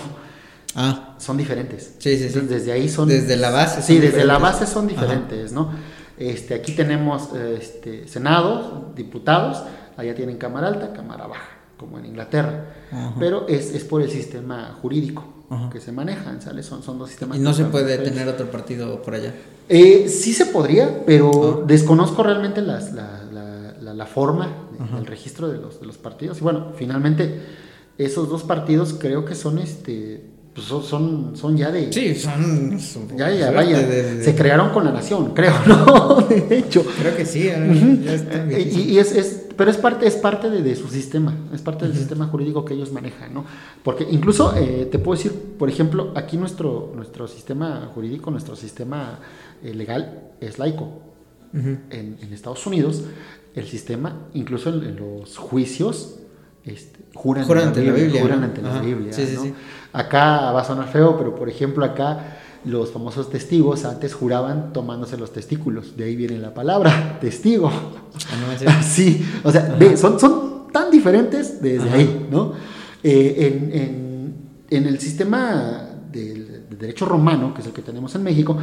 Ah. Son diferentes. Sí, sí, sí. Entonces, desde ahí son... Desde la base. Sí, desde la base son diferentes, ¿no? Este, aquí tenemos este, Senado, diputados, allá tienen Cámara Alta, Cámara Baja, como en Inglaterra. Ajá. Pero es, es por el sistema jurídico Ajá. que se manejan, ¿sale? Son, son dos sistemas. Y no se puede diferentes. tener otro partido por allá. Eh, sí se podría, pero Ah. desconozco realmente las- la, la- la- la forma Ajá. del registro de los, de los partidos. Y bueno, finalmente esos dos partidos creo que son este pues son, son, ya de... Sí, son. Ya, ya, vaya. de- de- Se crearon con la nación, creo, ¿no? De hecho. Creo que sí, ya está Eh, viejísimo. y, y es, es- pero es parte, es parte de, de su sistema, es parte del sistema jurídico que ellos manejan, ¿no? Porque incluso eh, te puedo decir, por ejemplo, aquí nuestro, nuestro sistema jurídico, nuestro sistema eh, legal es laico. En, en Estados Unidos, el sistema, incluso en, en los juicios, este, juran, Juran ante la Biblia, Juran ¿no? ante la Ajá. Biblia. Sí, sí, ¿no? sí. Acá va a sonar feo, pero por ejemplo, acá los famosos testigos antes juraban tomándose los testículos. De ahí viene la palabra, testigo. Ah, no. Sí, o sea, ve, son, son tan diferentes desde Ajá. ahí, ¿no? Eh, en, en- en el sistema del, del derecho romano, que es el que tenemos en México,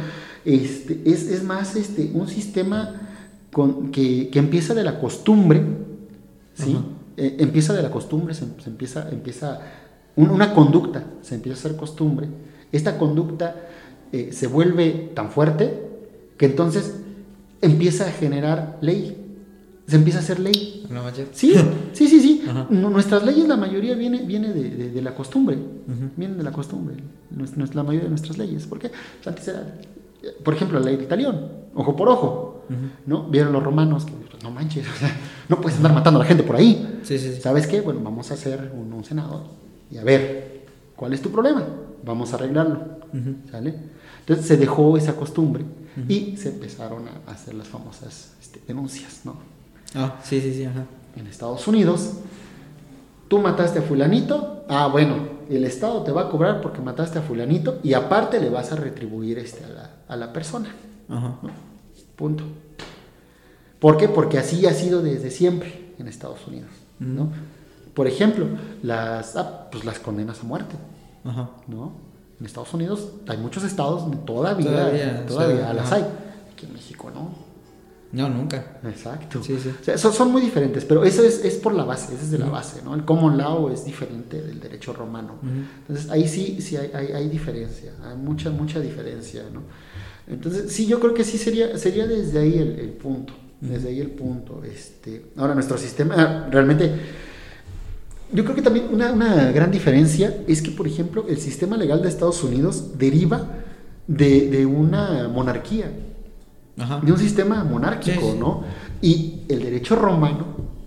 este, es, es más este, un sistema con- que, que empieza de la costumbre, ¿sí? Eh, empieza de la costumbre, se, se empieza, empieza un- una conducta, se empieza a hacer costumbre. Esta conducta eh, se vuelve tan fuerte que entonces empieza a generar ley, se empieza a hacer ley. No. Sí, sí, sí, sí. Nuestras leyes, la mayoría viene, viene de, de- de la costumbre. Ujú. Vienen de la costumbre. La mayoría de nuestras leyes. ¿Por qué? Pues antes era, por ejemplo, la ley del talión, ojo por ojo. ¿No? Vieron los romanos que, no manches, o sea, no puedes andar matando a la gente por ahí. Sí, sí, sí. ¿Sabes qué? Bueno, vamos a hacer un, un senado y a ver, ¿cuál es tu problema? Vamos a arreglarlo. ¿Sale? Entonces se dejó esa costumbre y se empezaron a hacer las famosas este, denuncias, ¿no? Ah, sí, sí, sí, ajá. En Estados Unidos, tú mataste a fulanito, ah, bueno, el Estado te va a cobrar porque mataste a fulanito y aparte le vas a retribuir este, a, la, a la persona. Punto. ¿Por qué? Porque así ha sido desde siempre en Estados Unidos. ¿no? Por ejemplo, las, ah, pues las condenas a muerte. Ajá. ¿no? En Estados Unidos hay muchos estados todavía, Todavía, las hay. Aquí en México no. No, nunca. Exacto. Sí, sí. O sea, son, son muy diferentes, pero eso es, es por la base, esa es de la base, ¿no? El common law es diferente del derecho romano. Entonces, ahí sí, sí hay, hay, hay diferencia, hay mucha, mucha diferencia, ¿no? Entonces, sí, yo creo que sí sería, sería desde ahí el, el punto, desde ahí el punto. Este, ahora, nuestro sistema, ah, realmente, yo creo que también una, una gran diferencia es que, por ejemplo, el sistema legal de Estados Unidos deriva de, de una monarquía Ajá. de un sistema monárquico, Sí, sí. ¿no? Y el derecho romano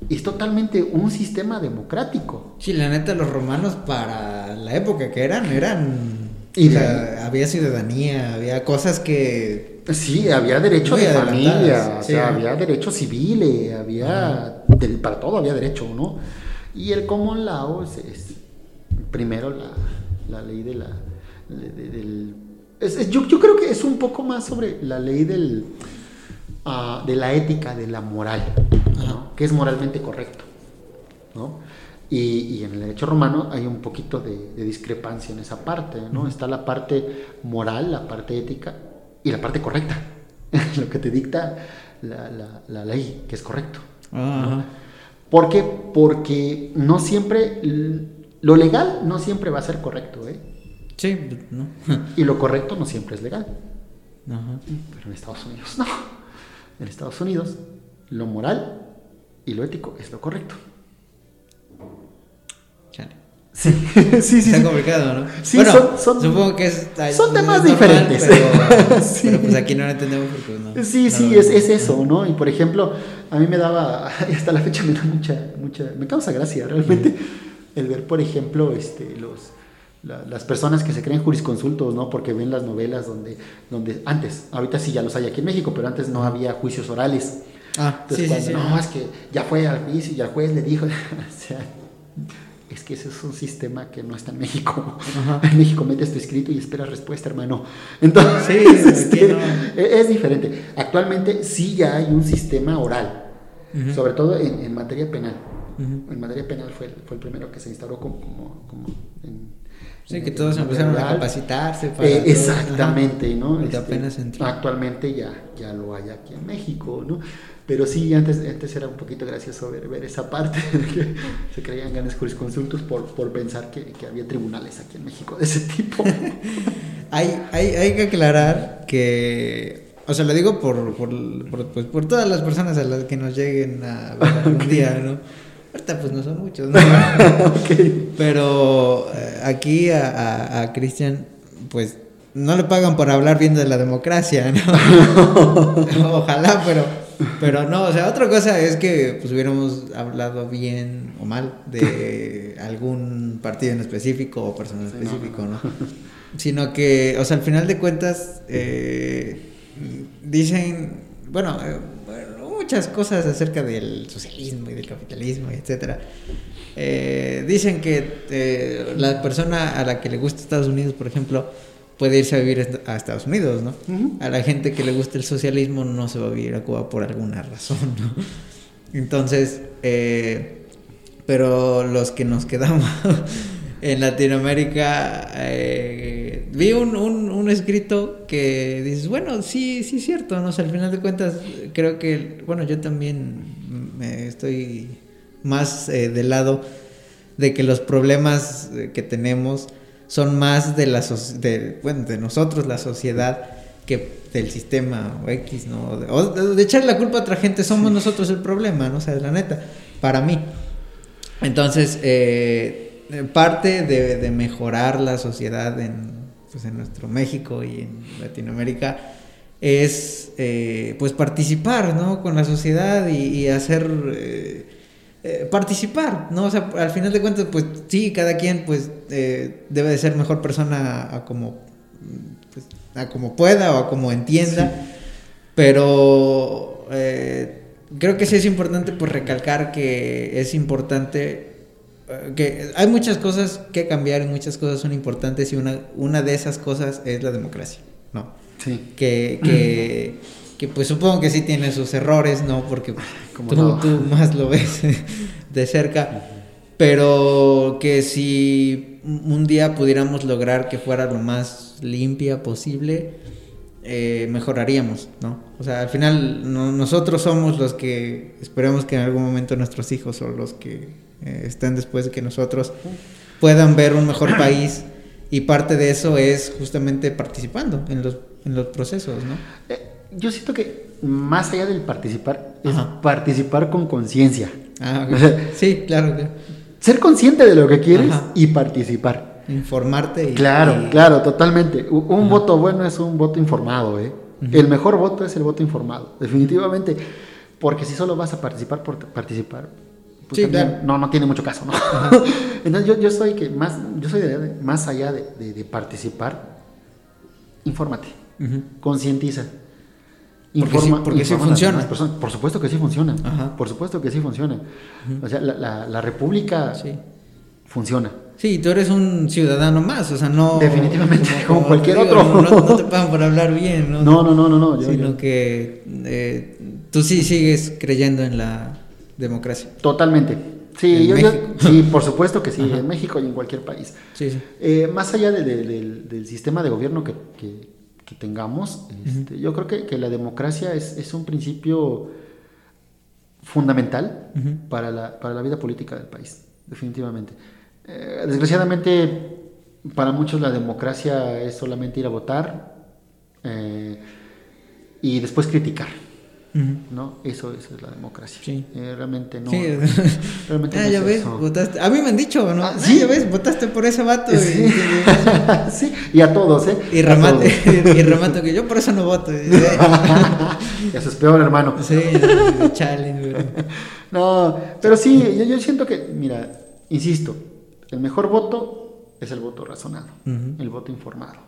es totalmente un sistema democrático. Sí, la neta, los romanos para la época que eran, eran... Y o de había ciudadanía, había cosas que... Sí, había derecho de familia, o sí. sea, había derecho civil, eh, había del- para todo había derecho, ¿no? Y el common law es, es primero la, la ley de la de- del es- es- yo, yo creo que es un poco más sobre la ley del ah, de la ética, de la moral, que es moralmente correcto, ¿no? Y, y en el derecho romano hay un poquito de, de discrepancia en esa parte, ¿no? Está la parte moral, la parte ética y la parte correcta, lo que te dicta la, la- la ley, que es correcto. ¿Por qué? Porque no siempre, lo legal no siempre va a ser correcto, ¿eh? Sí, ¿no? Y lo correcto no siempre es legal. Ajá. Pero en Estados Unidos no. En Estados Unidos lo moral y lo ético es lo correcto. Chale. Sí, sí, sí. Está sí. complicado, ¿no? Sí, bueno, son- son- supongo que es, son temas normal, diferentes. Pero, Sí. pero pues aquí no lo entendemos porque no. Sí, no sí, lo- es, es eso, ¿no? Y por ejemplo, a mí me daba, hasta la fecha me da mucha, mucha, me causa gracia realmente el ver, por ejemplo, este, los, la- las personas que se creen jurisconsultos, ¿no? Porque ven las novelas donde, donde antes, ahorita sí ya los hay aquí en México, pero antes no había juicios orales. Ah, Entonces, sí, cuando, sí. no, es que ya fue al juicio y el juez le dijo, o sea, es que ese es un sistema que no está en México. Ajá. En México metes tu escrito y esperas respuesta, hermano. Entonces, Sí, este, no. e- es diferente. Actualmente sí ya hay un sistema oral, sobre todo en, en materia penal. En materia penal fue, fue el primero que se instauró como, como, Sí, que todos empezaron a capacitarse. Para eh, exactamente, ¿no? Este, apenas Actualmente ya, ya lo hay aquí en México, ¿no? Pero sí, antes, antes era un poquito gracioso ver, ver esa parte de que se creían grandes jurisconsultos por, por pensar que, que, había tribunales aquí en México de ese tipo. hay, hay, hay que aclarar que, o sea, lo digo por, por, por, pues, por todas las personas a las que nos lleguen a ver algún día, ¿no? Ahorita pues no son muchos, ¿no? Pero eh, aquí a, a, a Cristian, pues no le pagan por hablar bien de la democracia, ¿no? Ojalá, pero pero no, o sea, otra cosa es que pues hubiéramos hablado bien o mal de algún partido en específico o persona en específico, no, Sino que, o sea, al final de cuentas, eh, dicen, bueno, eh, muchas cosas acerca del socialismo y del capitalismo, etcétera. Eh, dicen que la persona a la que le gusta Estados Unidos, por ejemplo, puede irse a vivir a Estados Unidos, ¿no? A la gente que le gusta el socialismo no se va a vivir a Cuba por alguna razón, ¿no? Entonces, eh, pero los que nos quedamos en Latinoamérica, eh, vi un, un, escrito que dices, bueno, sí, sí es cierto, ¿no? O sea, al final de cuentas, creo que, bueno, yo también me estoy más eh, del lado de que los problemas que tenemos son más de, la de, bueno, de nosotros, la sociedad, que del sistema o X, ¿no? De, echar la culpa a otra gente, somos nosotros el problema, ¿no? O sea, la neta, para mí. Entonces, eh, parte de, mejorar la sociedad en, pues, en nuestro México y en Latinoamérica es, eh, pues, participar, ¿no? Con la sociedad y, hacer... Eh, eh, participar, ¿no? O sea, al final de cuentas, pues sí, cada quien pues eh, debe de ser mejor persona a como, pues, a como pueda o a como entienda, pero eh, creo que sí es importante pues recalcar que es importante que hay muchas cosas que cambiar y muchas cosas son importantes y una, una de esas cosas es la democracia, ¿no? Sí. Que, que que pues supongo que sí tiene sus errores, ¿no? Porque tú, más lo ves de cerca, pero que si un día pudiéramos lograr que fuera lo más limpia posible, eh, mejoraríamos, ¿no? O sea, al final nosotros somos los que esperemos que en algún momento nuestros hijos o los que eh, estén después de que nosotros puedan ver un mejor país y parte de eso es justamente participando en los, en los procesos, ¿no? Eh, yo siento que más allá del participar, es participar con conciencia. Ah, sí, claro, Ser consciente de lo que quieres y participar. Informarte. claro, claro, totalmente. Un voto bueno es un voto informado, ¿eh? El mejor voto es el voto informado, definitivamente. Porque si solo vas a participar por participar, pues no, no tiene mucho caso, ¿no? Entonces yo, yo, soy que más, yo soy de, más allá de, participar, infórmate, concientiza porque, sí, funciona. Por supuesto que sí funciona. Por supuesto que sí funciona. O sea, la, la, república funciona. Sí, tú eres un ciudadano más, o sea, no... Definitivamente, como, cualquier otro. No, te pagan por hablar bien, ¿no? No, no, no, no. no sino que eh, tú sí sigues creyendo en la democracia. Totalmente. Sí, yo, sí, por supuesto que sí, en México y en cualquier país. Sí, sí. Eh, más allá del, del, sistema de gobierno que, que que tengamos. Este, yo creo que, que, la democracia es, es un principio fundamental para, la, para, la, vida política del país, definitivamente. Eh, desgraciadamente, para muchos la democracia es solamente ir a votar eh, y después criticar. ¿No? Eso, eso, es la democracia. Sí. Eh, realmente no. Sí. Realmente ah, ya ves, votaste. A mí me han dicho, ¿no? Ah, ¿Sí? ya ves, votaste por ese vato. Sí. Y, sí. y a todos, ¿eh? Y remate, y remate que yo por eso no voto. eso es peor, hermano. Sí, chale, No, pero sí, yo, yo, siento que, mira, insisto, el mejor voto es el voto razonado, el voto informado.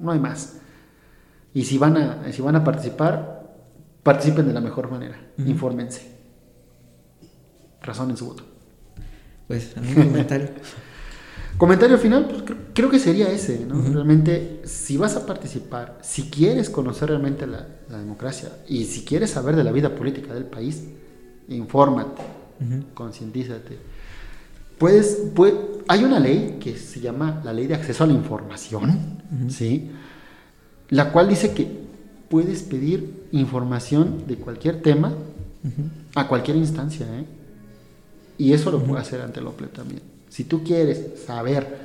No hay más. Y si van a, si van a participar, participen de la mejor manera, infórmense, razonen su voto. Pues, un comentario. comentario final, pues creo, que sería ese, ¿no? Realmente, si vas a participar, si quieres conocer realmente la, democracia y si quieres saber de la vida política del país, infórmate, concientízate. Puedes, puede, hay una ley que se llama la ley de acceso a la información, ¿sí? La cual dice que puedes pedir información de cualquier tema a cualquier instancia, ¿eh? Y eso lo puede hacer ante el OPLE también. Si tú quieres saber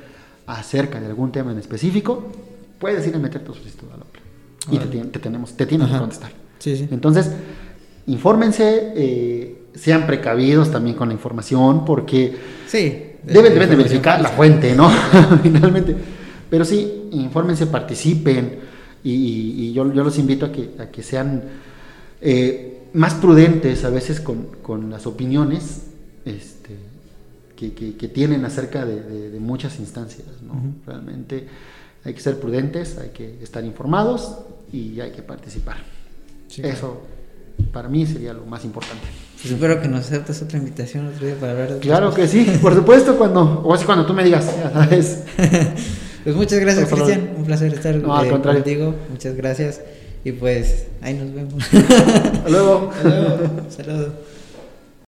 acerca de algún tema en específico, puedes ir a meter tu solicitud al OPLE. Y te, tenemos, te tienen que contestar. Entonces, infórmense, eh, sean precavidos también con la información, porque deben, deben de verificar la fuente, ¿no? Finalmente. Pero sí, infórmense, participen, y, yo, yo, los invito a que, a que sean eh, más prudentes a veces con, con las opiniones este, que, que, tienen acerca de, de, muchas instancias, ¿no? Realmente hay que ser prudentes, hay que estar informados y hay que participar. Eso para mí sería lo más importante. Pues espero que nos aceptes otra invitación otro día para hablar de Claro que sí, por supuesto, cuando, o cuando tú me digas, ya sabes. pues muchas gracias, Cristian. Un placer estar no, eh, contigo. Muchas gracias. Y pues ahí nos vemos. Hasta luego. Hasta luego. Saludos.